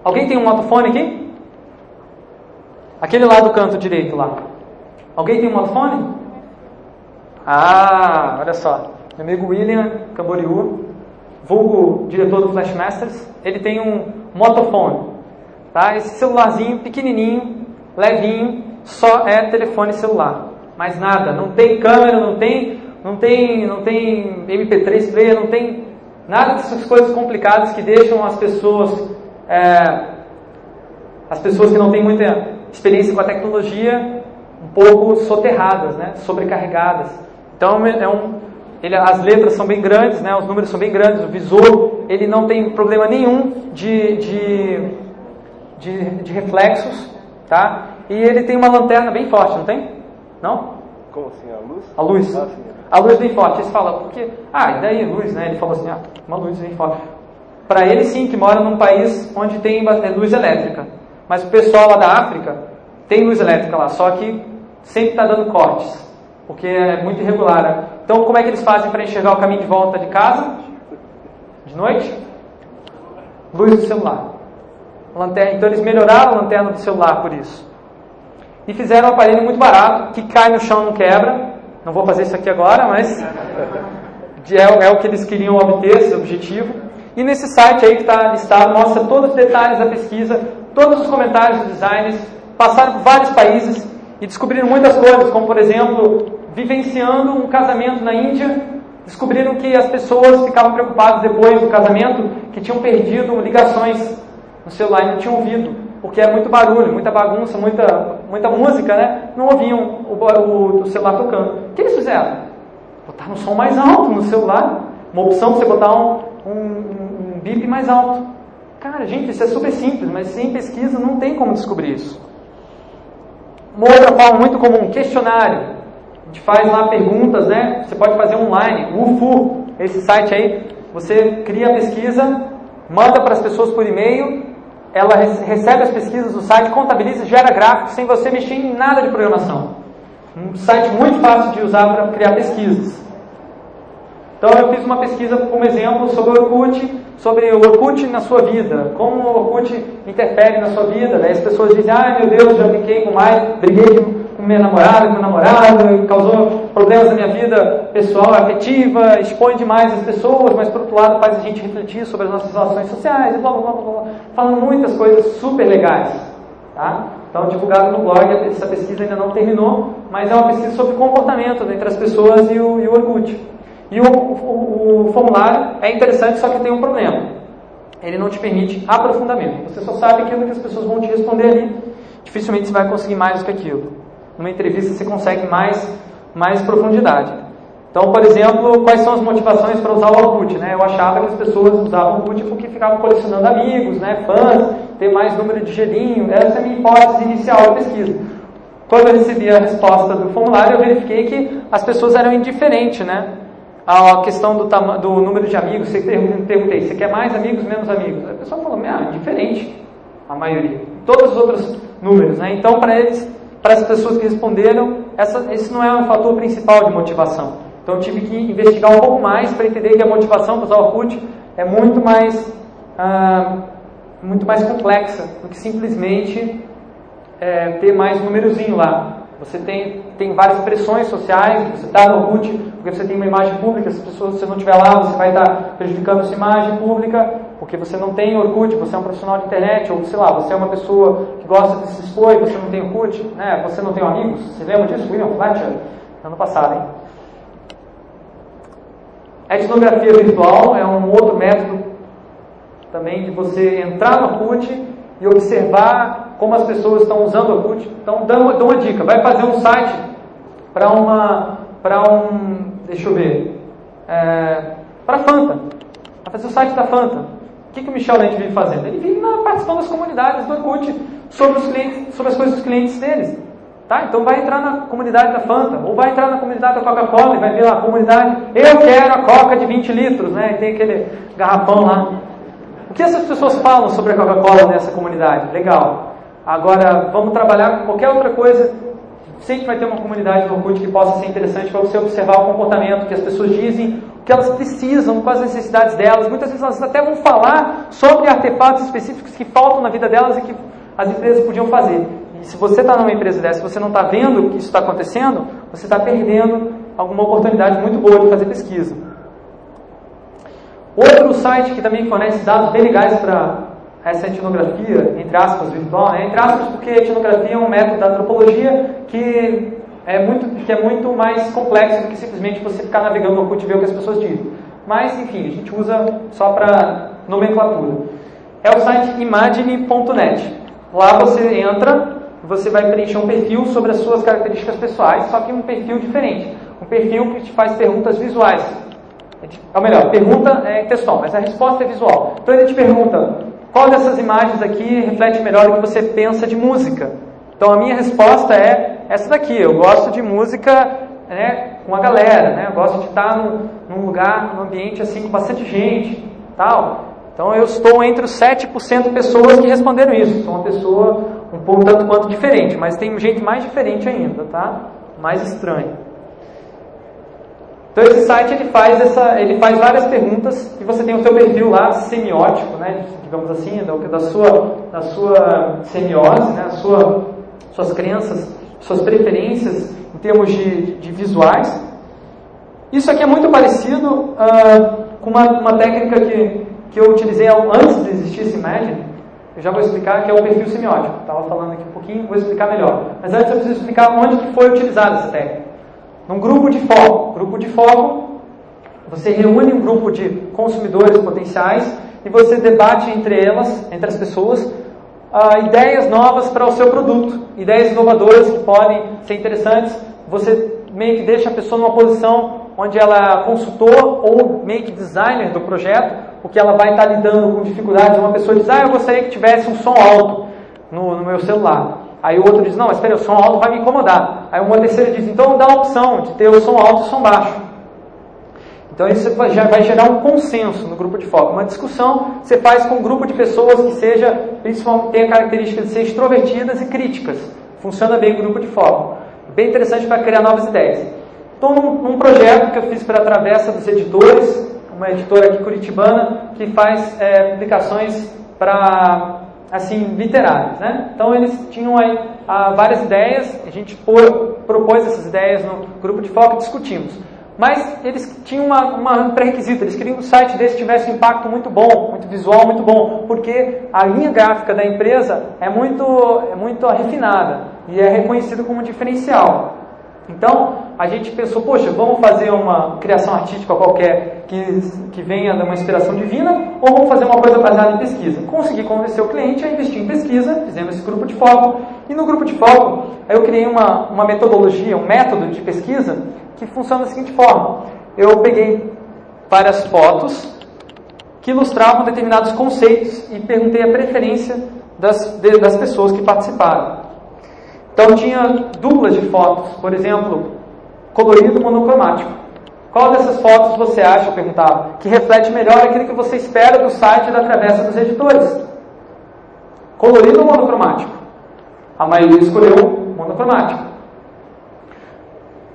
Alguém tem um Motofone aqui? Aquele lá do canto direito lá. Alguém tem um Motofone? Ah, olha só. Meu amigo William Camboriú, vulgo diretor do Flashmasters, ele tem um Motofone. Tá? Esse celularzinho pequenininho, levinho, só é telefone celular. Mais nada, não tem câmera, não tem, não tem, não tem MP3 player, não tem nada dessas coisas complicadas que deixam as pessoas, é, as pessoas que não têm muita experiência com a tecnologia, um pouco soterradas, né, sobrecarregadas. Então é um, ele, as letras são bem grandes, né, os números são bem grandes, o visor ele não tem problema nenhum de, de, de, de reflexos, tá? E ele tem uma lanterna bem forte, não tem? Não? Como assim, a luz? A luz. Ah, sim. A luz bem forte. Eles falam, porque. Ah, e daí luz, né? Ele falou assim, ah, uma luz bem forte. Para ele, sim, que mora num país onde tem bastante luz elétrica. Mas o pessoal lá da África tem luz elétrica lá, só que sempre está dando cortes, porque é muito irregular. Então, como é que eles fazem para enxergar o caminho de volta de casa? De noite? Luz do celular. Lanterna. Então, eles melhoraram a lanterna do celular por isso. E fizeram um aparelho muito barato, que cai no chão não quebra. Não vou fazer isso aqui agora, mas é, é o que eles queriam obter, esse objetivo. E nesse site aí que está listado, mostra todos os detalhes da pesquisa, todos os comentários dos designers, passaram por vários países e descobriram muitas coisas, como por exemplo, vivenciando um casamento na Índia, descobriram que as pessoas ficavam preocupadas depois do casamento, que tinham perdido ligações no celular e não tinham ouvido, porque é muito barulho, muita bagunça, muita, muita música, né? Não ouviam o, o, o celular tocando. O que eles fizeram? Botaram um som mais alto no celular, uma opção para você botar um, um, um bip mais alto. Cara, gente, isso é super simples, mas sem pesquisa não tem como descobrir isso. Uma outra forma muito comum, questionário. A gente faz lá perguntas, né? Você pode fazer online, UFU, esse site aí. Você cria a pesquisa, manda para as pessoas por e-mail, ela recebe as pesquisas do site, contabiliza, gera gráficos sem você mexer em nada de programação. Um site muito fácil de usar para criar pesquisas. Então eu fiz uma pesquisa como exemplo sobre o Orkut, sobre o Orkut na sua vida, como o Orkut interfere na sua vida. Daí as pessoas dizem, ai meu Deus, já fiquei com mais, briguei com minha namorada, com meu namorado, causou problemas na minha vida pessoal, afetiva, expõe demais as pessoas, mas por outro lado faz a gente refletir sobre as nossas relações sociais, e blá blá blá, blá falando muitas coisas super legais. Tá? Então, divulgado no blog, essa pesquisa ainda não terminou, mas é uma pesquisa sobre comportamento entre as pessoas e o, e o Orkut. E o, o, o, formulário é interessante, só que tem um problema. Ele não te permite aprofundamento. Você só sabe aquilo que as pessoas vão te responder ali. Dificilmente você vai conseguir mais do que aquilo. Numa entrevista você consegue mais, mais profundidade. Então, por exemplo, quais são as motivações para usar o Orkut? Né? Eu achava que as pessoas usavam o Orkut porque ficavam colecionando amigos, né? fãs, ter mais número de gelinho. Essa é a minha hipótese inicial da pesquisa. Quando eu recebi a resposta do formulário, eu verifiquei que as pessoas eram indiferentes, né? A questão do, do número de amigos, você perguntei, você quer mais amigos, menos amigos? A pessoa falou, ah, diferente, a maioria. Todos os outros números, né? Então, para eles, para as pessoas que responderam, essa, esse não é um fator principal de motivação. Então, eu tive que investigar um pouco mais para entender que a motivação para usar o Orkut é muito mais, ah, muito mais complexa do que simplesmente é, ter mais um númerozinho lá. Você tem, tem várias pressões sociais, você está no Orkut, porque você tem uma imagem pública, se você não estiver lá, você vai estar prejudicando essa imagem pública, porque você não tem Orkut, você é um profissional de internet, ou sei lá, você é uma pessoa que gosta de se expor e você não tem Orkut, né? você não tem amigos. Você lembra disso, William Fletcher? Ano passado, hein? A etnografia virtual é um outro método também de você entrar no Orkut e observar como as pessoas estão usando o Orkut. Então, dá uma, uma dica. Vai fazer um site para uma, para um, deixa eu ver, é, para Fanta. Vai fazer o site da Fanta. O que, que o Michel Lente vive fazendo? Ele vive participando das comunidades do Orkut sobre, os clientes, sobre as coisas dos clientes deles. Tá? Então vai entrar na comunidade da Fanta, ou vai entrar na comunidade da Coca-Cola e vai ver lá a comunidade, eu quero a Coca de 20 litros, né? E tem aquele garrafão lá. O que essas pessoas falam sobre a Coca-Cola nessa comunidade? Legal. Agora, vamos trabalhar com qualquer outra coisa. Sempre vai ter uma comunidade no Orkut que possa ser interessante para você observar o comportamento que as pessoas dizem, o que elas precisam, quais as necessidades delas. Muitas vezes elas até vão falar sobre artefatos específicos que faltam na vida delas e que as empresas podiam fazer. E se você está numa empresa dessa, se você não está vendo que isso está acontecendo, você está perdendo alguma oportunidade muito boa de fazer pesquisa. Outro site que também fornece dados bem legais para essa etnografia, entre aspas, virtual, né? entre aspas, porque etnografia é um método da antropologia que é muito, que é muito mais complexo do que simplesmente você ficar navegando no Orkut e ver o que as pessoas dizem. Mas, enfim, a gente usa só para nomenclatura. É o site imagine.net. Lá você entra, você vai preencher um perfil sobre as suas características pessoais, só que um perfil diferente. Um perfil que te faz perguntas visuais. Ou melhor, pergunta é textual, mas a resposta é visual. Então ele te pergunta, qual dessas imagens aqui reflete melhor o que você pensa de música? Então a minha resposta é essa daqui. Eu gosto de música né, com a galera, né? Eu gosto de estar num, num lugar, num ambiente assim com bastante gente, tal. Então eu estou entre os 7% de pessoas que responderam isso. Sou uma pessoa um pouco tanto quanto diferente, mas tem gente mais diferente ainda, tá? Mais estranha. Então esse site ele faz, essa, ele faz várias perguntas e você tem o seu perfil lá semiótico, né, digamos assim, da, sua, da sua semiose, né, sua, suas crenças, suas preferências em termos de, de visuais. Isso aqui é muito parecido uh, com uma, uma técnica que, que eu utilizei antes de existir esse Imagine. Eu já vou explicar que é o perfil semiótico. Estava falando aqui um pouquinho, vou explicar melhor. Mas antes eu preciso explicar onde que foi utilizada essa técnica. Num grupo de foco. Grupo de foco, você reúne um grupo de consumidores potenciais e você debate entre elas, entre as pessoas, uh, ideias novas para o seu produto, ideias inovadoras que podem ser interessantes. Você meio que deixa a pessoa numa posição onde ela é consultor ou meio que designer do projeto, porque ela vai estar lidando com dificuldades. Uma pessoa diz, ah, eu gostaria que tivesse um som alto no, no meu celular. Aí o outro diz, não, espera, o som alto vai me incomodar. Aí uma terceira diz, então dá a opção de ter o som alto e o som baixo. Então isso já vai gerar um consenso no grupo de foco. Uma discussão você faz com um grupo de pessoas que seja, principalmente tenha características de ser extrovertidas e críticas. Funciona bem o grupo de foco. Bem interessante para criar novas ideias. Estou num, num, projeto que eu fiz para a Travessa dos Editores, uma editora aqui curitibana que faz é, publicações para assim, literários. Né? Então eles tinham aí ah, várias ideias, a gente por, propôs essas ideias no grupo de foco e discutimos. Mas eles tinham uma, uma, um pré-requisito, eles queriam que o site desse tivesse um impacto muito bom, muito visual, muito bom, porque a linha gráfica da empresa é muito, é muito refinada e é reconhecido como diferencial. Então, a gente pensou, poxa, vamos fazer uma criação artística qualquer que, que venha de uma inspiração divina, ou vamos fazer uma coisa baseada em pesquisa? Consegui convencer o cliente a investir em pesquisa, fizemos esse grupo de foco, e no grupo de foco eu criei uma, uma metodologia, um método de pesquisa que funciona da seguinte forma. Eu peguei várias fotos que ilustravam determinados conceitos e perguntei a preferência das, das pessoas que participaram. Então tinha duplas de fotos, por exemplo, colorido monocromático. Qual dessas fotos você acha, eu perguntava, que reflete melhor aquilo que você espera do site da Travessa dos Editores? Colorido ou monocromático? A maioria escolheu monocromático.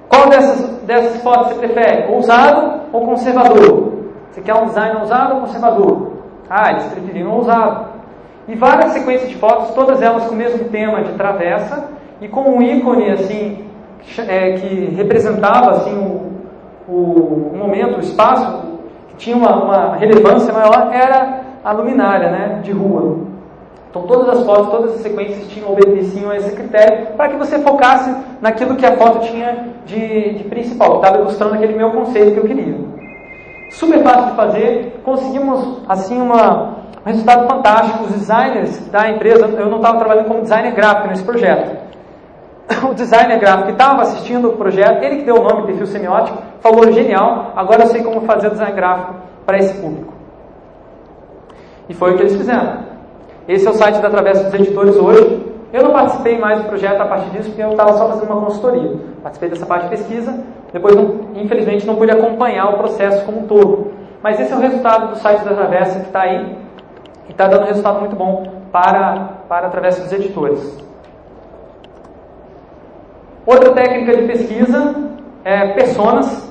Qual dessas, dessas fotos você prefere? Ousado ou conservador? Você quer um design ousado ou conservador? Ah, eles preferiram ousado. e várias sequências de fotos, todas elas com o mesmo tema de travessa e com um ícone assim é, que representava assim o, o, o, momento, o espaço que tinha uma, uma relevância maior era a luminária, né, de rua. Então todas as fotos, todas as sequências tinham obedeciam a esse critério para que você focasse naquilo que a foto tinha de, de principal, estava ilustrando aquele meu conceito que eu queria. Super fácil de fazer, conseguimos assim uma, um resultado fantástico. Os designers da empresa, eu não estava trabalhando como designer gráfico nesse projeto. O designer gráfico que estava assistindo o projeto, ele que deu o nome perfil semiótico, falou genial, agora eu sei como fazer design gráfico para esse público. E foi o que eles fizeram. Esse é o site da Travessa dos Editores hoje. Eu não participei mais do projeto a partir disso, porque eu estava só fazendo uma consultoria. Participei dessa parte de pesquisa, depois, infelizmente, não pude acompanhar o processo como um todo. Mas esse é o resultado do site da Travessa que está aí, e está dando um resultado muito bom para, para a Travessa dos Editores. Outra técnica de pesquisa é personas.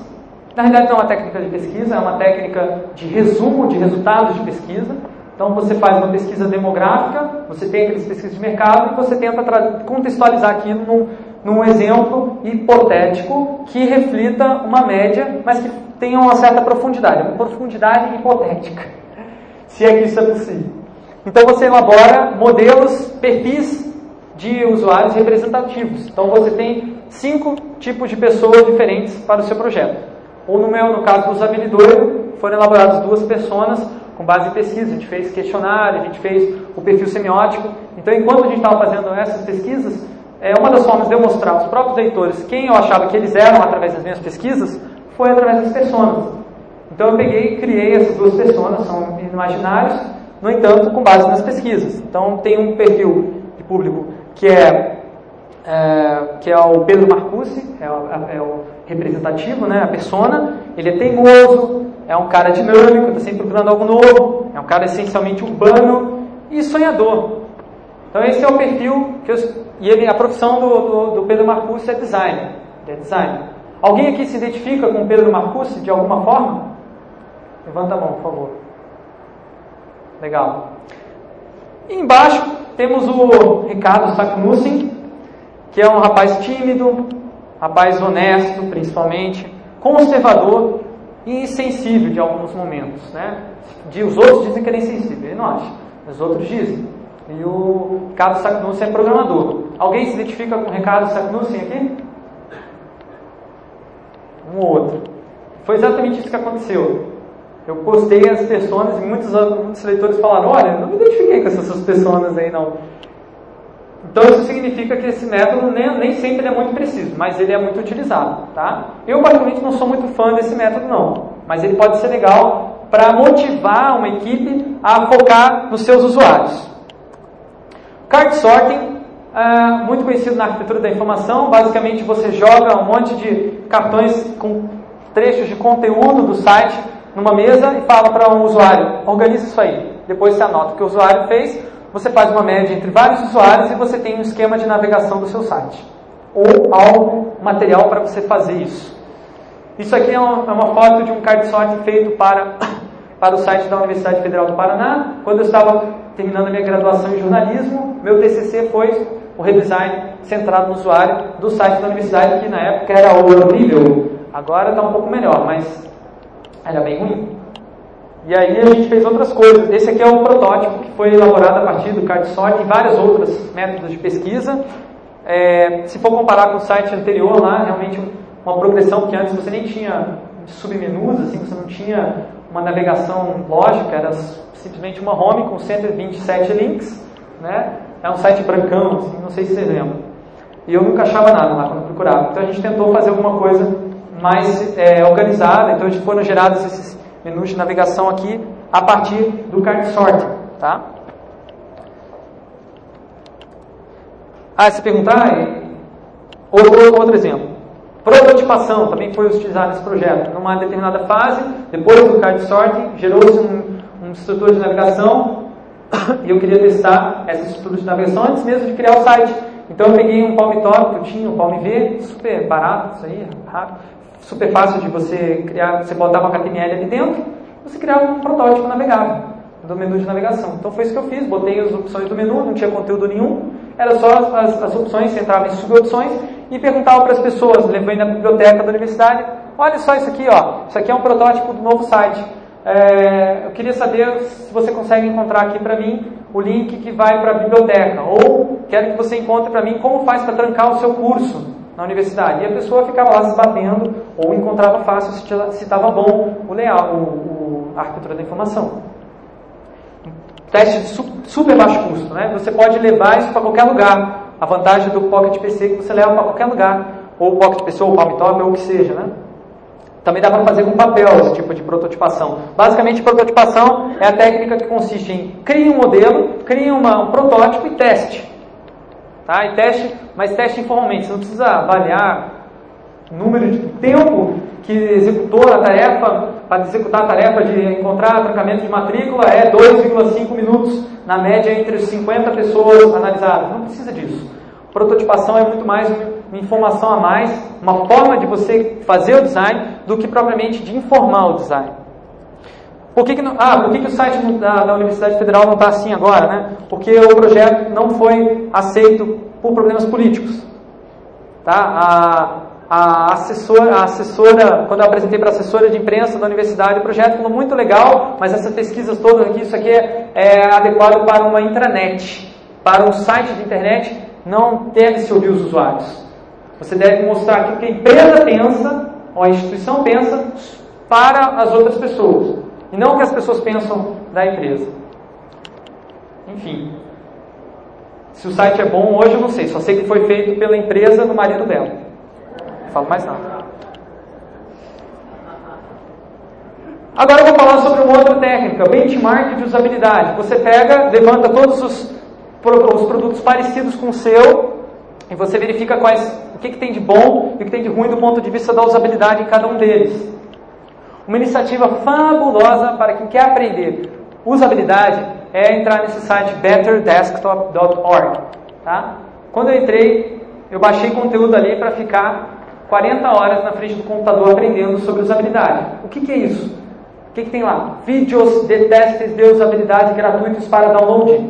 Na realidade, não é uma técnica de pesquisa, é uma técnica de resumo de resultados de pesquisa. Então você faz uma pesquisa demográfica, você tem aqueles pesquisas de mercado e você tenta contextualizar aquilo num, num exemplo hipotético que reflita uma média, mas que tenha uma certa profundidade, uma profundidade hipotética, se é que isso é possível. Então você elabora modelos, perfis de usuários representativos. Então você tem cinco tipos de pessoas diferentes para o seu projeto. Ou no meu, no caso do usabilidor, foram elaboradas duas pessoas com base em pesquisa. A gente fez questionário, a gente fez o perfil semiótico. Então, enquanto a gente estava fazendo essas pesquisas, é, uma das formas de eu mostrar aos próprios leitores quem eu achava que eles eram através das minhas pesquisas foi através das pessoas. Então, eu peguei e criei essas duas pessoas, são imaginários, no entanto, com base nas pesquisas. Então, tem um perfil de público que é é, que é o Pedro Marcucci, é o, é o, representativo, né, a persona. Ele é teimoso, é um cara dinâmico, está sempre procurando algo novo, é um cara essencialmente urbano e sonhador. Então esse é o perfil que eu, e ele, a profissão do, do, do Pedro Marcucci é designer. é designer. Alguém aqui se identifica com Pedro Marcucci de alguma forma? Levanta a mão, por favor. Legal. E embaixo temos o Ricardo Saknussemm, que é um rapaz tímido, rapaz honesto, principalmente, conservador e insensível de alguns momentos. Né? De, os outros dizem que ele é insensível, ele não acha, os outros dizem. E o Ricardo Sacnussen é programador. Alguém se identifica com o Ricardo Sacnussen aqui? Um ou outro. Foi exatamente isso que aconteceu. Eu postei as pessoas e muitos, muitos leitores falaram: Olha, não me identifiquei com essas pessoas aí não. Então isso significa que esse método nem, nem sempre é muito preciso, mas ele é muito utilizado, tá? Eu particularmente não sou muito fã desse método não, mas ele pode ser legal para motivar uma equipe a focar nos seus usuários. Card sorting, é muito conhecido na arquitetura da informação, basicamente você joga um monte de cartões com trechos de conteúdo do site numa mesa e fala para um usuário, organize isso aí. Depois você anota o que o usuário fez, você faz uma média entre vários usuários e você tem um esquema de navegação do seu site. Ou algo material para você fazer isso. Isso aqui é uma, é uma foto de um card sort feito para, para o site da Universidade Federal do Paraná. Quando eu estava terminando a minha graduação em jornalismo, meu TCC foi o redesign centrado no usuário do site da universidade, que na época era horrível. Agora está um pouco melhor, mas era bem ruim. E aí a gente fez outras coisas. Esse aqui é um protótipo que foi elaborado a partir do CardSort e vários outros métodos de pesquisa. É, se for comparar com o site anterior lá, realmente uma progressão que antes você nem tinha submenus, assim, você não tinha uma navegação lógica, era simplesmente uma home com 127 links, né? É um site brancão, assim, não sei se você lembra. E eu nunca achava nada lá quando procurava. Então a gente tentou fazer alguma coisa mais é, organizada, então foram gerados esses menus de navegação aqui a partir do card sorting, tá? Ah, se perguntar, outro, outro exemplo. Prototipação também foi utilizado nesse projeto. Numa determinada fase, depois do card sorting, gerou-se um, um estrutura de navegação e eu queria testar essa estrutura de navegação antes mesmo de criar o site. Então eu peguei um Palm Top que eu tinha, um Palm V, super barato, isso aí, rápido super fácil de você criar, você botar uma HTML ali dentro, você criava um protótipo navegável. do menu de navegação. Então foi isso que eu fiz, botei as opções do menu, não tinha conteúdo nenhum, era só as, as, opções, você entrava em subopções e perguntava para as pessoas, levei na biblioteca da universidade, olha só isso aqui, ó, isso aqui é um protótipo do novo site. É, eu queria saber se você consegue encontrar aqui para mim o link que vai para a biblioteca, ou quero que você encontre para mim como faz para trancar o seu curso na universidade. E a pessoa ficava lá se batendo, ou encontrava fácil se estava bom o layout, o, o, a arquitetura da informação. Teste de super baixo custo, né? Você pode levar isso para qualquer lugar. A vantagem do Pocket PC é que você leva para qualquer lugar, ou Pocket PC, ou Palmtop, ou o que seja, né? Também dá para fazer com papel esse tipo de prototipação. Basicamente, prototipação é a técnica que consiste em criar um modelo, crie um protótipo e teste. Tá? E teste, mas teste informalmente. Você não precisa avaliar o número de tempo que executou a tarefa, para executar a tarefa de encontrar trancamento de matrícula é 2,5 minutos, na média, entre as 50 pessoas analisadas. Não precisa disso. Prototipação é muito mais uma informação a mais, uma forma de você fazer o design do que propriamente de informar o design. Por que, que, não, ah, por que, que o site da, da Universidade Federal não está assim agora? Né? Porque o projeto não foi aceito por problemas políticos. Tá? A, a, assessora, a assessora, quando eu apresentei para a assessora de imprensa da universidade, o projeto ficou muito legal, mas essas pesquisas todas aqui, isso aqui é, é adequado para uma intranet, para um site de internet, não deve se ouvir os usuários. Você deve mostrar que a empresa pensa, ou a instituição pensa, para as outras pessoas. E não o que as pessoas pensam da empresa. Enfim. Se o site é bom hoje, eu não sei. Só sei que foi feito pela empresa do marido dela. Não falo mais nada. Agora eu vou falar sobre uma outra técnica, benchmark de usabilidade. Você pega, levanta todos os, os produtos parecidos com o seu e você verifica quais, o que, que tem de bom e o que tem de ruim do ponto de vista da usabilidade em cada um deles. Uma iniciativa fabulosa para quem quer aprender usabilidade é entrar nesse site betterdesktop.org. Tá? Quando eu entrei, eu baixei conteúdo ali para ficar 40 horas na frente do computador aprendendo sobre usabilidade. O que, que é isso? O que, que tem lá? Vídeos de testes de usabilidade gratuitos para download.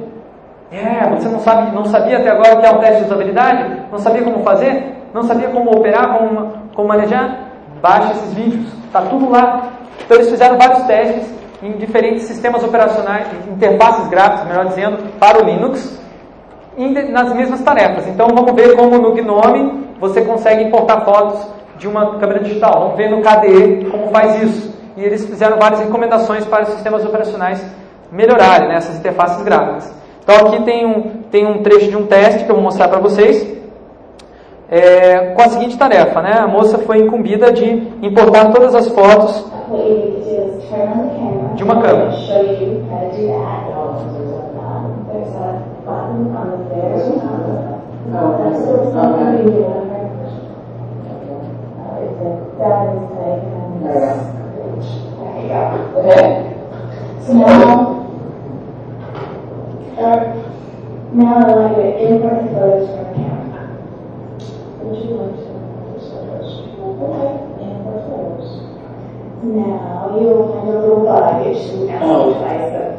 É, você não, sabe, não sabia até agora o que é um teste de usabilidade? Não sabia como fazer? Não sabia como operar, como, como manejar? Baixe esses vídeos, está tudo lá. Então eles fizeram vários testes em diferentes sistemas operacionais, interfaces gráficas, melhor dizendo, para o Linux, nas mesmas tarefas. Então vamos ver como no GNOME você consegue importar fotos de uma câmera digital. Vamos ver no KDE como faz isso. E eles fizeram várias recomendações para os sistemas operacionais melhorarem né, essas interfaces gráficas. Então aqui tem um, tem um trecho de um teste que eu vou mostrar para vocês é, com a seguinte tarefa, né? A moça foi incumbida de importar todas as fotos de uma câmera. Now, photos camera. A now.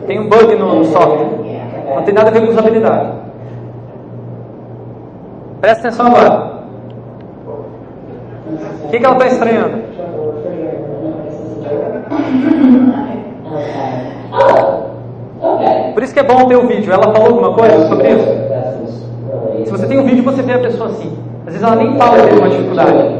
Tem um bug no software. Não tem nada a ver com usabilidade. Presta atenção agora. O que, que ela está estranhando? Por isso que é bom ter o vídeo. Ela falou alguma coisa sobre isso? Se você tem um vídeo, você vê a pessoa assim. Às vezes ela nem fala que teve uma dificuldade.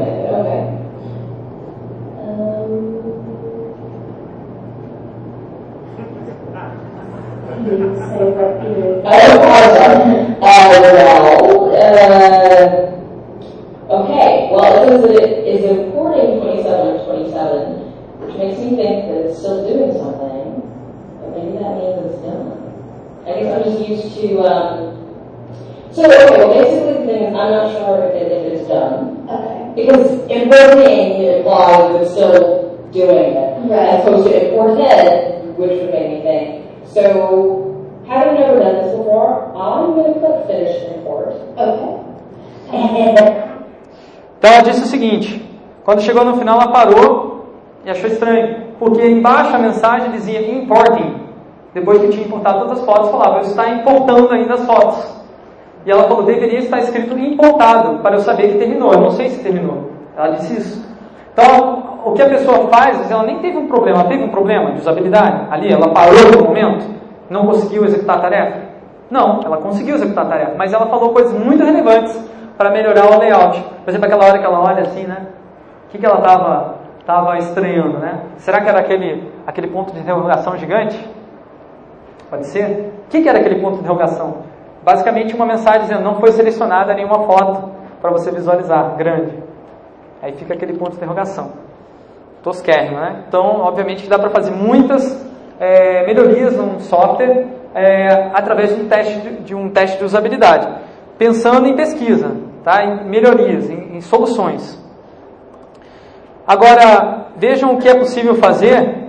Quando chegou no final, ela parou e achou estranho, porque embaixo a mensagem dizia importing. depois que tinha importado todas as fotos, falava, eu está importando ainda as fotos. E ela falou, deveria estar escrito importado, para eu saber que terminou. Eu não sei se terminou. Ela disse isso. Então, o que a pessoa faz, ela nem teve um problema, ela teve um problema de usabilidade ali, ela parou no momento, não conseguiu executar a tarefa. Não, ela conseguiu executar a tarefa, mas ela falou coisas muito relevantes para melhorar o layout. Por exemplo, aquela hora que ela olha assim, né? Que, que ela estava tava estranhando, né? Será que era aquele, aquele ponto de interrogação gigante? Pode ser? O que, que era aquele ponto de interrogação? Basicamente uma mensagem dizendo não foi selecionada nenhuma foto para você visualizar, grande. Aí fica aquele ponto de interrogação. Tosquérrimo, né? Então, obviamente dá para fazer muitas é, melhorias no software é, através de um, teste de, de um teste de usabilidade. Pensando em pesquisa, tá? em melhorias, em, em soluções. Agora, vejam o que é possível fazer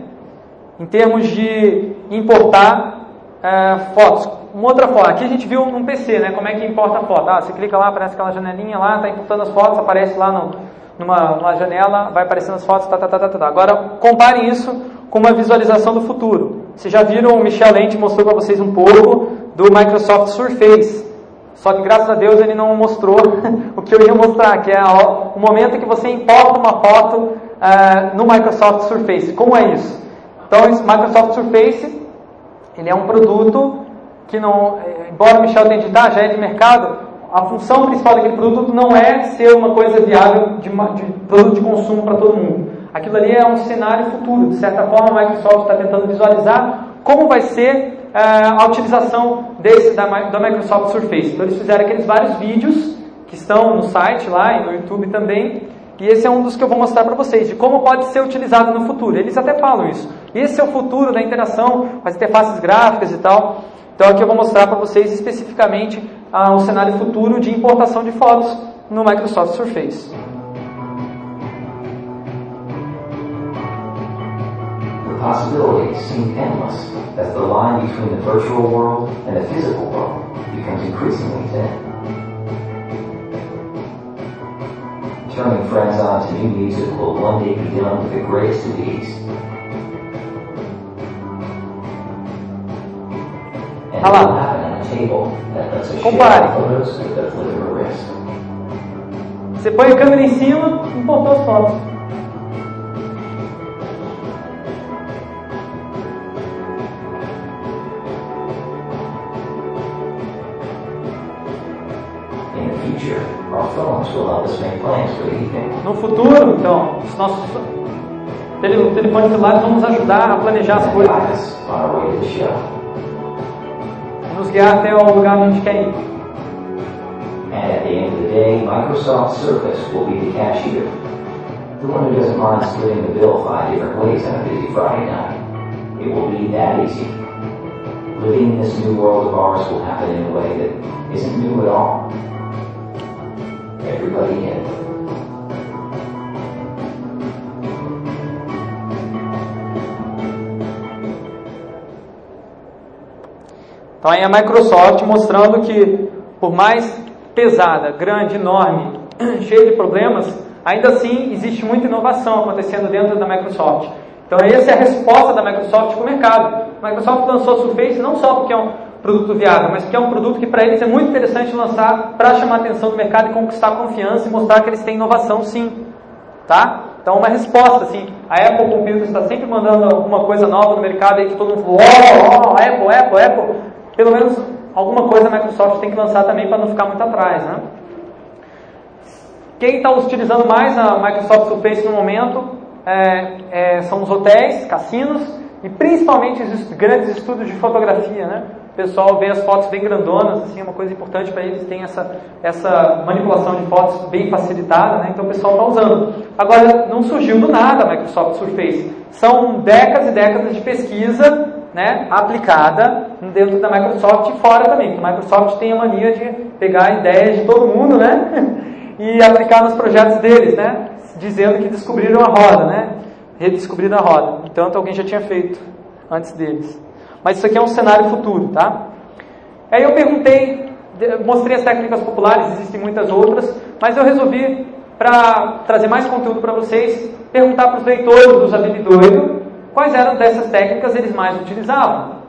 em termos de importar é, fotos. Uma outra foto, aqui a gente viu num PC, né, como é que importa a foto. Ah, você clica lá, aparece aquela janelinha lá, está importando as fotos, aparece lá no, numa, numa, janela, vai aparecendo as fotos, tá, tá, tá, tá, tá. Agora, comparem isso com uma visualização do futuro. Vocês já viram, o Michel Lente mostrou para vocês um pouco do Microsoft Surface. Só que graças a Deus ele não mostrou o que eu ia mostrar, que é o momento que você importa uma foto uh, no Microsoft Surface. Como é isso? Então, o Microsoft Surface ele é um produto que não, eh, embora o Michel tenha dito, ah, já é de mercado, a função principal daquele produto não é ser uma coisa viável de, de produto de consumo para todo mundo. Aquilo ali é um cenário futuro. De certa forma, a Microsoft está tentando visualizar como vai ser a utilização desse da, da Microsoft Surface. Então, eles fizeram aqueles vários vídeos que estão no site lá e no YouTube também. E esse é um dos que eu vou mostrar para vocês, de como pode ser utilizado no futuro. Eles até falam isso. Esse é o futuro da interação as interfaces gráficas e tal. Então aqui eu vou mostrar para vocês especificamente ah, um cenário futuro de importação de fotos no Microsoft Surface. Possibilities seem endless as the line between the virtual world and the physical world becomes increasingly thin. Turning friends on to new music will one day be done with the greatest of ease. And Olha it will lá. happen on a table that lets us Compare. share photos with the flip of a wrist. Você põe a câmera em cima, importou as fotos. Plans for the evening. No futuro, então, os nossos tele- telefones celulares vão nos ajudar a planejar as coisas, nos guiar até o lugar onde a gente quer ir. And at the end of the day, Microsoft Surface will be the cashier. The one who doesn't mind splitting the bill five different ways on a busy Friday night. It will be that easy. Living in this new world of ours will happen in a way that isn't new at all. Everybody in. Então aí a Microsoft mostrando que por mais pesada, grande, enorme, cheia de problemas, ainda assim existe muita inovação acontecendo dentro da Microsoft. Então essa é a resposta da Microsoft para o mercado. A Microsoft lançou a Surface não só porque é um produto viável, mas porque é um produto que para eles é muito interessante lançar para chamar a atenção do mercado e conquistar confiança e mostrar que eles têm inovação sim. Tá? Então uma resposta assim, a Apple Computer está sempre mandando alguma coisa nova no mercado aí que todo mundo fala, oh, Apple, Apple, Apple. Pelo menos alguma coisa a Microsoft tem que lançar também para não ficar muito atrás, né? Quem está utilizando mais a Microsoft Surface no momento é, é, são os hotéis, cassinos e principalmente os grandes estúdios de fotografia, né? O pessoal vê as fotos bem grandonas, assim, é uma coisa importante para eles, tem essa, essa manipulação de fotos bem facilitada, né? Então o pessoal está usando. Agora, não surgiu do nada a Microsoft Surface. São décadas e décadas de pesquisa né, aplicada dentro da Microsoft e fora também. A Microsoft tem a mania de pegar ideias de todo mundo, né, e aplicar nos projetos deles, né, dizendo que descobriram a roda, né, redescobriram a roda. Entanto, alguém já tinha feito antes deles. Mas isso aqui é um cenário futuro, tá? Aí eu perguntei, mostrei as técnicas populares, existem muitas outras, mas eu resolvi, para trazer mais conteúdo para vocês, perguntar para os leitores do Usabilidoido quais eram dessas técnicas eles mais utilizavam.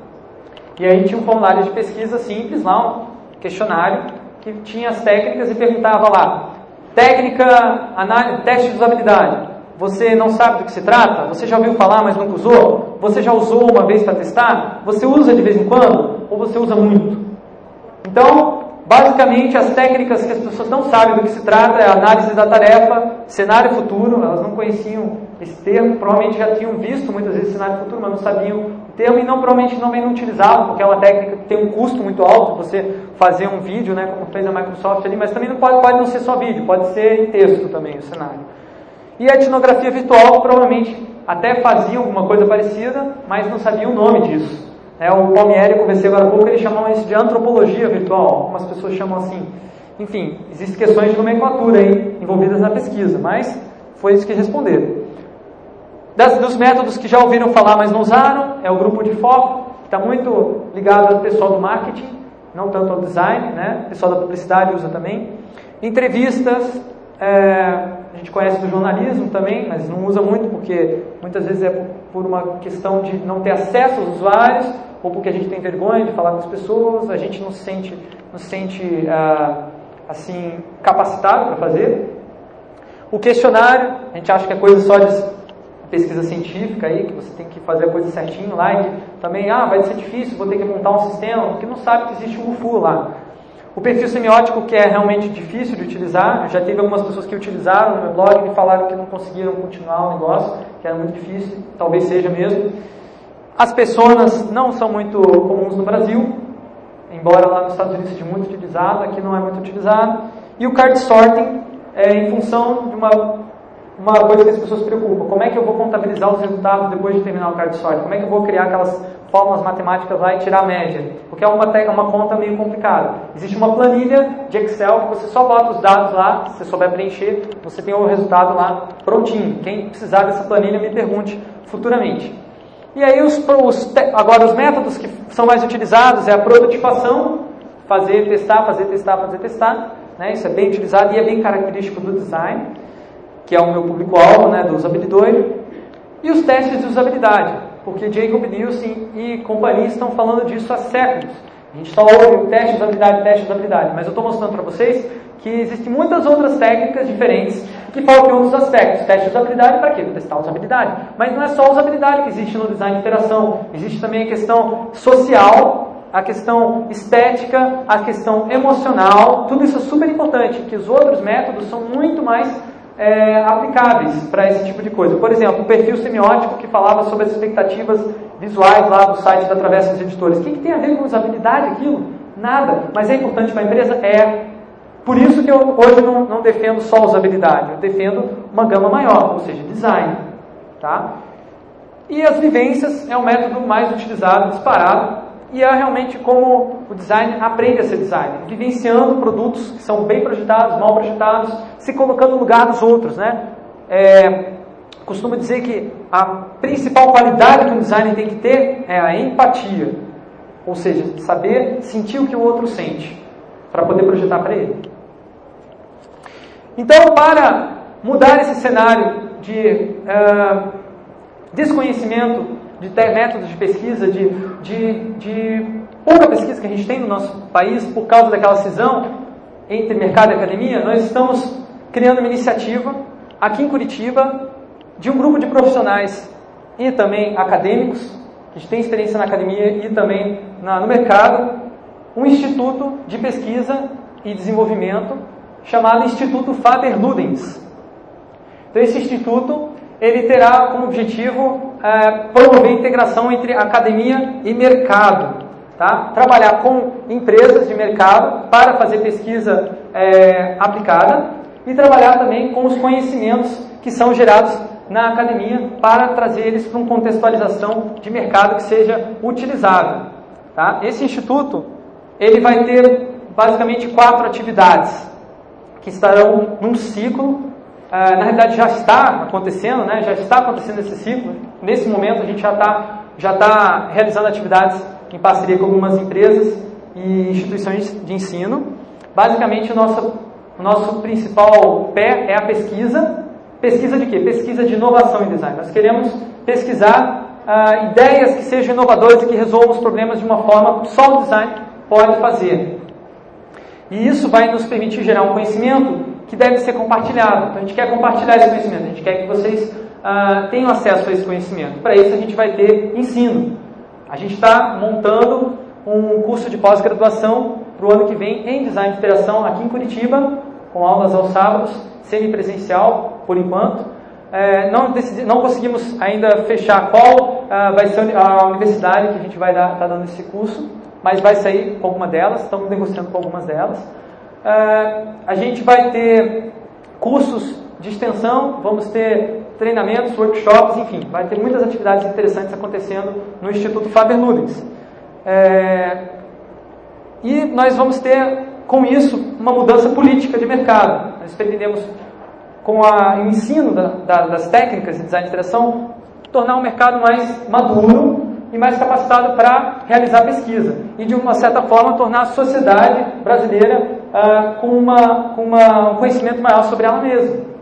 E aí tinha um formulário de pesquisa simples lá, um questionário, que tinha as técnicas e perguntava lá, técnica, análise, teste de usabilidade. Você não sabe do que se trata? Você já ouviu falar, mas nunca usou? Você já usou uma vez para testar? Você usa de vez em quando? Ou você usa muito? Então, basicamente, as técnicas que as pessoas não sabem do que se trata é análise da tarefa, cenário futuro, elas não conheciam esse termo, provavelmente já tinham visto muitas vezes cenário futuro, mas não sabiam o termo e não provavelmente não utilizavam, porque é uma técnica que tem um custo muito alto, você fazer um vídeo, né, como fez a Microsoft ali, mas também não pode, pode não ser só vídeo, pode ser em texto também o cenário. E a etnografia virtual provavelmente até fazia alguma coisa parecida, mas não sabia o nome disso. É, o Palmieri, eu conversei agora há pouco, ele chamou isso de antropologia virtual, algumas pessoas chamam assim. Enfim, existem questões de nomenclatura aí envolvidas na pesquisa, mas foi isso que responderam. Das, dos métodos que já ouviram falar, mas não usaram, é o grupo de foco, que está muito ligado ao pessoal do marketing, não tanto ao design, né? O pessoal da publicidade usa também. Entrevistas, é, a gente conhece do jornalismo também, mas não usa muito porque muitas vezes é por uma questão de não ter acesso aos usuários ou porque a gente tem vergonha de falar com as pessoas, a gente não se sente, não se sente ah, assim capacitado para fazer. O questionário, a gente acha que é coisa só de pesquisa científica aí, que você tem que fazer a coisa certinho lá e também, ah, vai ser difícil, vou ter que montar um sistema, porque não sabe que existe um UFU lá. O perfil semiótico, que é realmente difícil de utilizar, já teve algumas pessoas que utilizaram no meu blog e falaram que não conseguiram continuar o negócio, que era muito difícil, talvez seja mesmo. As pessoas não são muito comuns no Brasil, embora lá nos Estados Unidos seja muito utilizado, aqui não é muito utilizado. E o card sorting é em função de uma uma coisa que as pessoas se preocupam. Como é que eu vou contabilizar os resultados depois de terminar o card sorting? Como é que eu vou criar aquelas fórmulas matemáticas lá e tirar a média? Porque é uma, uma conta meio complicada. Existe uma planilha de Excel que você só bota os dados lá, se você souber preencher, você tem o resultado lá prontinho. Quem precisar dessa planilha me pergunte futuramente. E aí os, os agora os métodos que são mais utilizados é a prototipação, fazer, testar, fazer, testar, fazer, testar. Né? Isso é bem utilizado e é bem característico do design que é o meu público-alvo né, do usabilidoide, e os testes de usabilidade, porque Jacob Nielsen e companhia estão falando disso há séculos. A gente só ouve teste de usabilidade, teste de usabilidade, mas eu estou mostrando para vocês que existem muitas outras técnicas diferentes que que um dos aspectos. Teste de usabilidade para quê? Para testar a usabilidade. Mas não é só a usabilidade que existe no design de interação, existe também a questão social, a questão estética, a questão emocional, tudo isso é super importante, que os outros métodos são muito mais é, aplicáveis para esse tipo de coisa. Por exemplo, o perfil semiótico que falava sobre as expectativas visuais lá do site da Travessa dos Editores. O que, que tem a ver com usabilidade aquilo? Nada. Mas é importante para a empresa? É. Por isso que eu hoje não, não defendo só usabilidade, eu defendo uma gama maior, ou seja, design. Tá? E as vivências é o método mais utilizado, disparado, e é realmente como o design aprende a ser design, vivenciando produtos que são bem projetados, mal projetados, se colocando no lugar dos outros, né? É, costumo dizer que a principal qualidade que um design tem que ter é a empatia, ou seja, saber sentir o que o outro sente para poder projetar para ele. Então, para mudar esse cenário de uh, desconhecimento de ter métodos de pesquisa, de, de, de pouca pesquisa que a gente tem no nosso país por causa daquela cisão entre mercado e academia, nós estamos criando uma iniciativa aqui em Curitiba de um grupo de profissionais e também acadêmicos, que têm experiência na academia e também na, no mercado, um instituto de pesquisa e desenvolvimento chamado Instituto Faber-Ludens. Então esse instituto ele terá como objetivo é, promover a integração entre academia e mercado. Tá? Trabalhar com empresas de mercado para fazer pesquisa é, aplicada e trabalhar também com os conhecimentos que são gerados na academia para trazer eles para uma contextualização de mercado que seja utilizável. Tá? Esse instituto ele vai ter basicamente quatro atividades que estarão num ciclo ah, na realidade já está acontecendo, né? já está acontecendo esse ciclo. Nesse momento a gente já está já tá realizando atividades em parceria com algumas empresas e instituições de ensino. Basicamente o nosso, o nosso principal pé é a pesquisa. Pesquisa de quê? Pesquisa de inovação em design. Nós queremos pesquisar ah, ideias que sejam inovadoras e que resolvam os problemas de uma forma que só o design pode fazer. E isso vai nos permitir gerar um conhecimento que deve ser compartilhado. Então a gente quer compartilhar esse conhecimento, a gente quer que vocês ah, tenham acesso a esse conhecimento. Para isso a gente vai ter ensino. A gente está montando um curso de pós-graduação para o ano que vem em design de interação aqui em Curitiba, com aulas aos sábados, semipresencial por enquanto. É, não, decidi, não, conseguimos ainda fechar qual ah, vai ser a universidade que a gente vai estar tá dando esse curso, mas vai sair com alguma delas, estamos negociando com algumas delas. É, a gente vai ter cursos de extensão, vamos ter treinamentos, workshops, enfim, vai ter muitas atividades interessantes acontecendo no Instituto Faber Ludens. É, e nós vamos ter, com isso, uma mudança política de mercado. Nós pretendemos, com o ensino da, da, das técnicas de design de interação, tornar o mercado mais maduro e mais capacitado para realizar pesquisa. E, de uma certa forma, tornar a sociedade brasileira ah, com, uma, com uma, um conhecimento maior sobre ela mesma.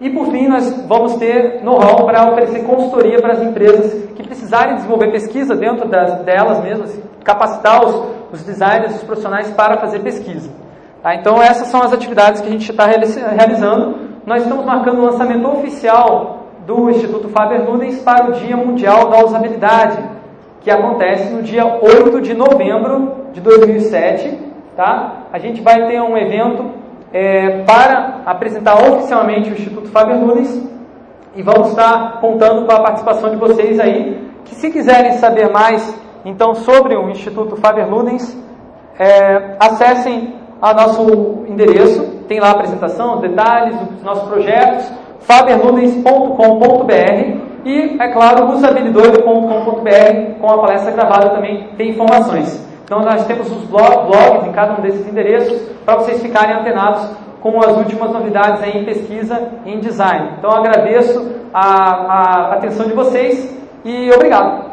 E por fim, nós vamos ter know-how para oferecer consultoria para as empresas que precisarem desenvolver pesquisa dentro das, delas mesmas, capacitar os, os designers, os profissionais para fazer pesquisa. Tá? Então, essas são as atividades que a gente está realizando. Nós estamos marcando o lançamento oficial do Instituto Faber Ludens para o Dia Mundial da Usabilidade, que acontece no dia 8 de novembro de 2007. Tá? A gente vai ter um evento é, para apresentar oficialmente o Instituto Faber Nunes e vamos estar contando com a participação de vocês aí, que se quiserem saber mais então sobre o Instituto Faber Ludens, é, acessem o nosso endereço, tem lá a apresentação, detalhes dos nossos projetos, faberludens.com.br e, é claro, usabilidade.com.br com a palestra gravada também tem informações. Então nós temos os blogs em cada um desses endereços para vocês ficarem antenados com as últimas novidades em pesquisa e em design. Então agradeço a, a atenção de vocês e obrigado.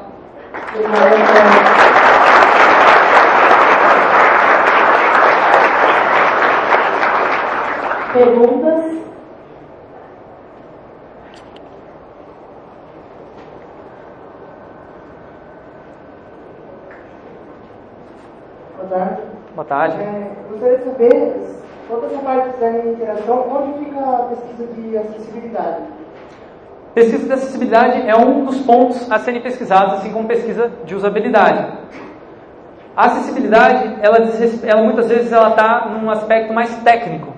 Perguntas? Boa tarde. Boa tarde. É, gostaria de saber, toda essa parte de design de interação, onde fica a pesquisa de acessibilidade? Pesquisa de acessibilidade é um dos pontos a serem pesquisados, assim como pesquisa de usabilidade. A acessibilidade, ela, ela muitas vezes ela está num aspecto mais técnico,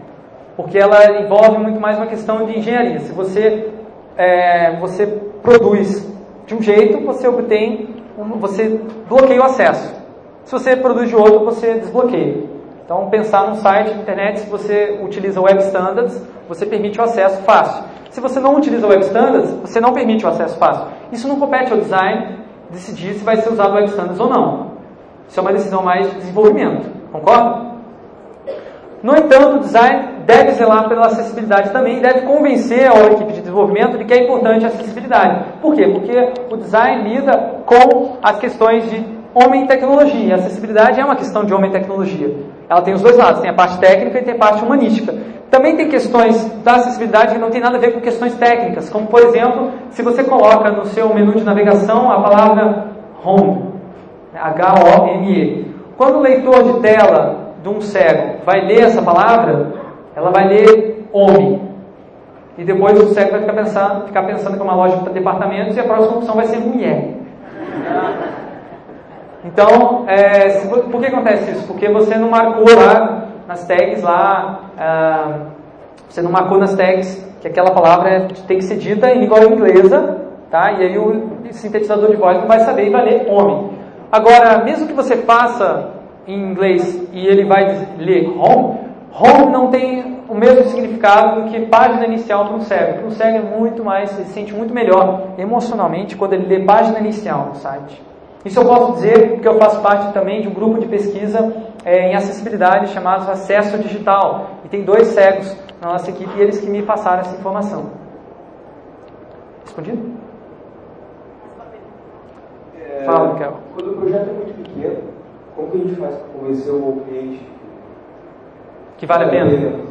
porque ela envolve muito mais uma questão de engenharia. Se você é, você produz de um jeito, você obtém, você bloqueia o acesso. Se você produz outro, você desbloqueia. Então, pensar num site de internet, se você utiliza Web Standards, você permite o acesso fácil. Se você não utiliza Web Standards, você não permite o acesso fácil. Isso não compete ao design decidir se vai ser usado Web Standards ou não. Isso é uma decisão mais de desenvolvimento. Concorda? No entanto, o design deve zelar pela acessibilidade também e deve convencer a equipe de desenvolvimento de que é importante a acessibilidade. Por quê? Porque o design lida com as questões de homem e tecnologia. A acessibilidade é uma questão de homem e tecnologia. Ela tem os dois lados, tem a parte técnica e tem a parte humanística. Também tem questões da acessibilidade que não tem nada a ver com questões técnicas, como por exemplo, se você coloca no seu menu de navegação a palavra home, H-O-M-E. Quando o leitor de tela de um cego vai ler essa palavra, ela vai ler homem. E depois o cego vai ficar pensando, ficar pensando que é uma loja de departamentos e a próxima opção vai ser mulher. Então, é, se, por que acontece isso? Porque você não marcou lá nas tags lá, ah, você não marcou nas tags que aquela palavra tem que ser dita em língua inglesa, tá? E aí o sintetizador de voz não vai saber e vai ler homem. Agora, mesmo que você faça em inglês e ele vai ler home, home não tem o mesmo significado do que página inicial para um cego. Para um cego é muito mais, se sente muito melhor emocionalmente quando ele lê página inicial no site. Isso eu posso dizer porque eu faço parte também de um grupo de pesquisa é, em acessibilidade chamado Acesso Digital. E tem dois cegos na nossa equipe e eles que me passaram essa informação. Respondido? É, Fala, Michael. Quando o projeto é muito pequeno, como que a gente faz para convencer o cliente que vale a pena?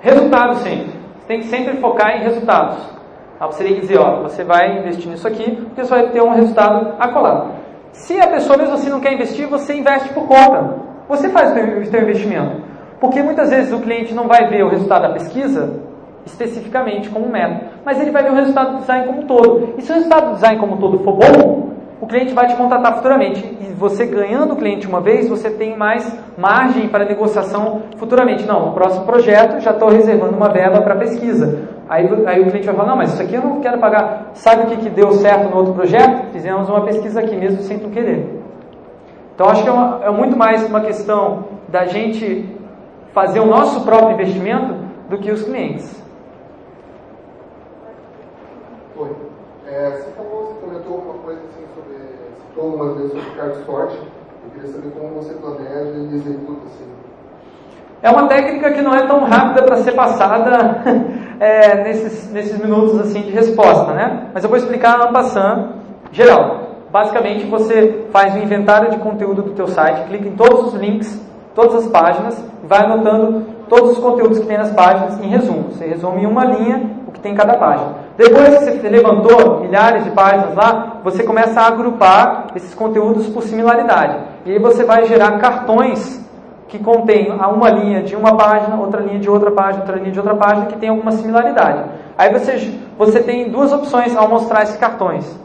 Resultados sempre. Você tem que sempre focar em resultados. Você teria que dizer, ó, você vai investir nisso aqui, porque você vai ter um resultado acolado. Se a pessoa mesmo assim não quer investir, você investe por conta. Você faz o seu investimento. Porque muitas vezes o cliente não vai ver o resultado da pesquisa especificamente como método, mas ele vai ver o resultado do design como um todo. E se o resultado do design como um todo for bom, o cliente vai te contratar futuramente. E você ganhando o cliente uma vez, você tem mais margem para negociação futuramente. Não, no próximo projeto já estou reservando uma verba para pesquisa. Aí, aí o cliente vai falar, não, mas isso aqui eu não quero pagar. Sabe o que, que deu certo no outro projeto? Fizemos uma pesquisa aqui mesmo sem tu querer. Então acho que é, uma, é muito mais uma questão da gente fazer o nosso próprio investimento do que os clientes. Oi. É, você falou, você comentou uma coisa assim sobre, citou algumas vezes sobre card sorte. Eu queria saber como você planeja e executa assim. É uma técnica que não é tão rápida para ser passada é, nesses, nesses minutos assim de resposta, né? Mas eu vou explicar na passando geral. Basicamente, você faz um inventário de conteúdo do teu site, clica em todos os links todas as páginas, vai anotando todos os conteúdos que tem nas páginas em resumo. Você resume em uma linha o que tem em cada página. Depois que você levantou milhares de páginas lá, você começa a agrupar esses conteúdos por similaridade. E aí você vai gerar cartões que contêm uma linha de uma página, outra linha de outra página, outra linha de outra página, que tem alguma similaridade. Aí você, você tem duas opções ao mostrar esses cartões.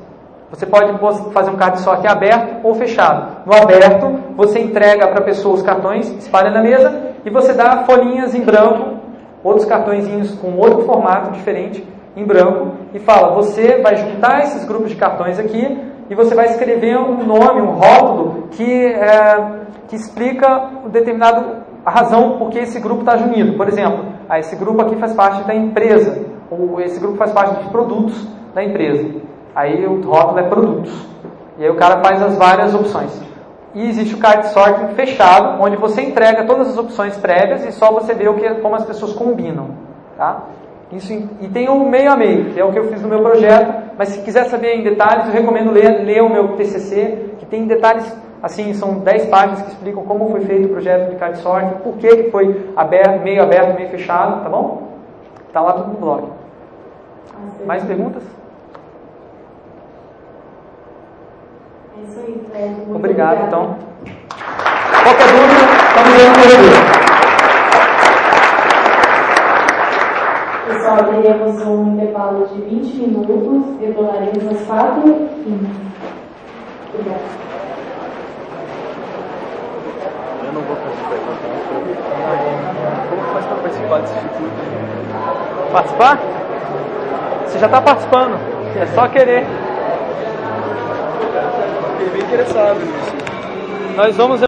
Você pode fazer um card sorte aberto ou fechado. No aberto, você entrega para a pessoa os cartões, espalha na mesa e você dá folhinhas em branco, outros cartõezinhos com outro formato diferente em branco e fala: você vai juntar esses grupos de cartões aqui e você vai escrever um nome, um rótulo que, é, que explica um determinado a razão por que esse grupo está unido. Por exemplo, ah, esse grupo aqui faz parte da empresa ou esse grupo faz parte dos produtos da empresa. Aí o rótulo é produtos. E aí o cara faz as várias opções. E existe o card sorting fechado, onde você entrega todas as opções prévias e só você vê o que, como as pessoas combinam. Tá? Isso, e tem o meio a meio, que é o que eu fiz no meu projeto, mas se quiser saber em detalhes, eu recomendo ler, ler o meu TCC, que tem detalhes, assim, são 10 páginas que explicam como foi feito o projeto de card sorting, por que, que foi aberto, meio aberto, meio fechado, tá bom? Tá lá tudo no blog. Mais perguntas? É isso aí, Fred. Obrigado, obrigada. então. Qualquer dúvida, estamos aí no teremos um intervalo de 20 minutos, retornaremos às 4 h 15 Obrigada. Eu não vou fazer pergunta. Como faz para participar desse instituto? Participar? Você já está participando. É só querer. Fiquei bem interessado nisso. Nós vamos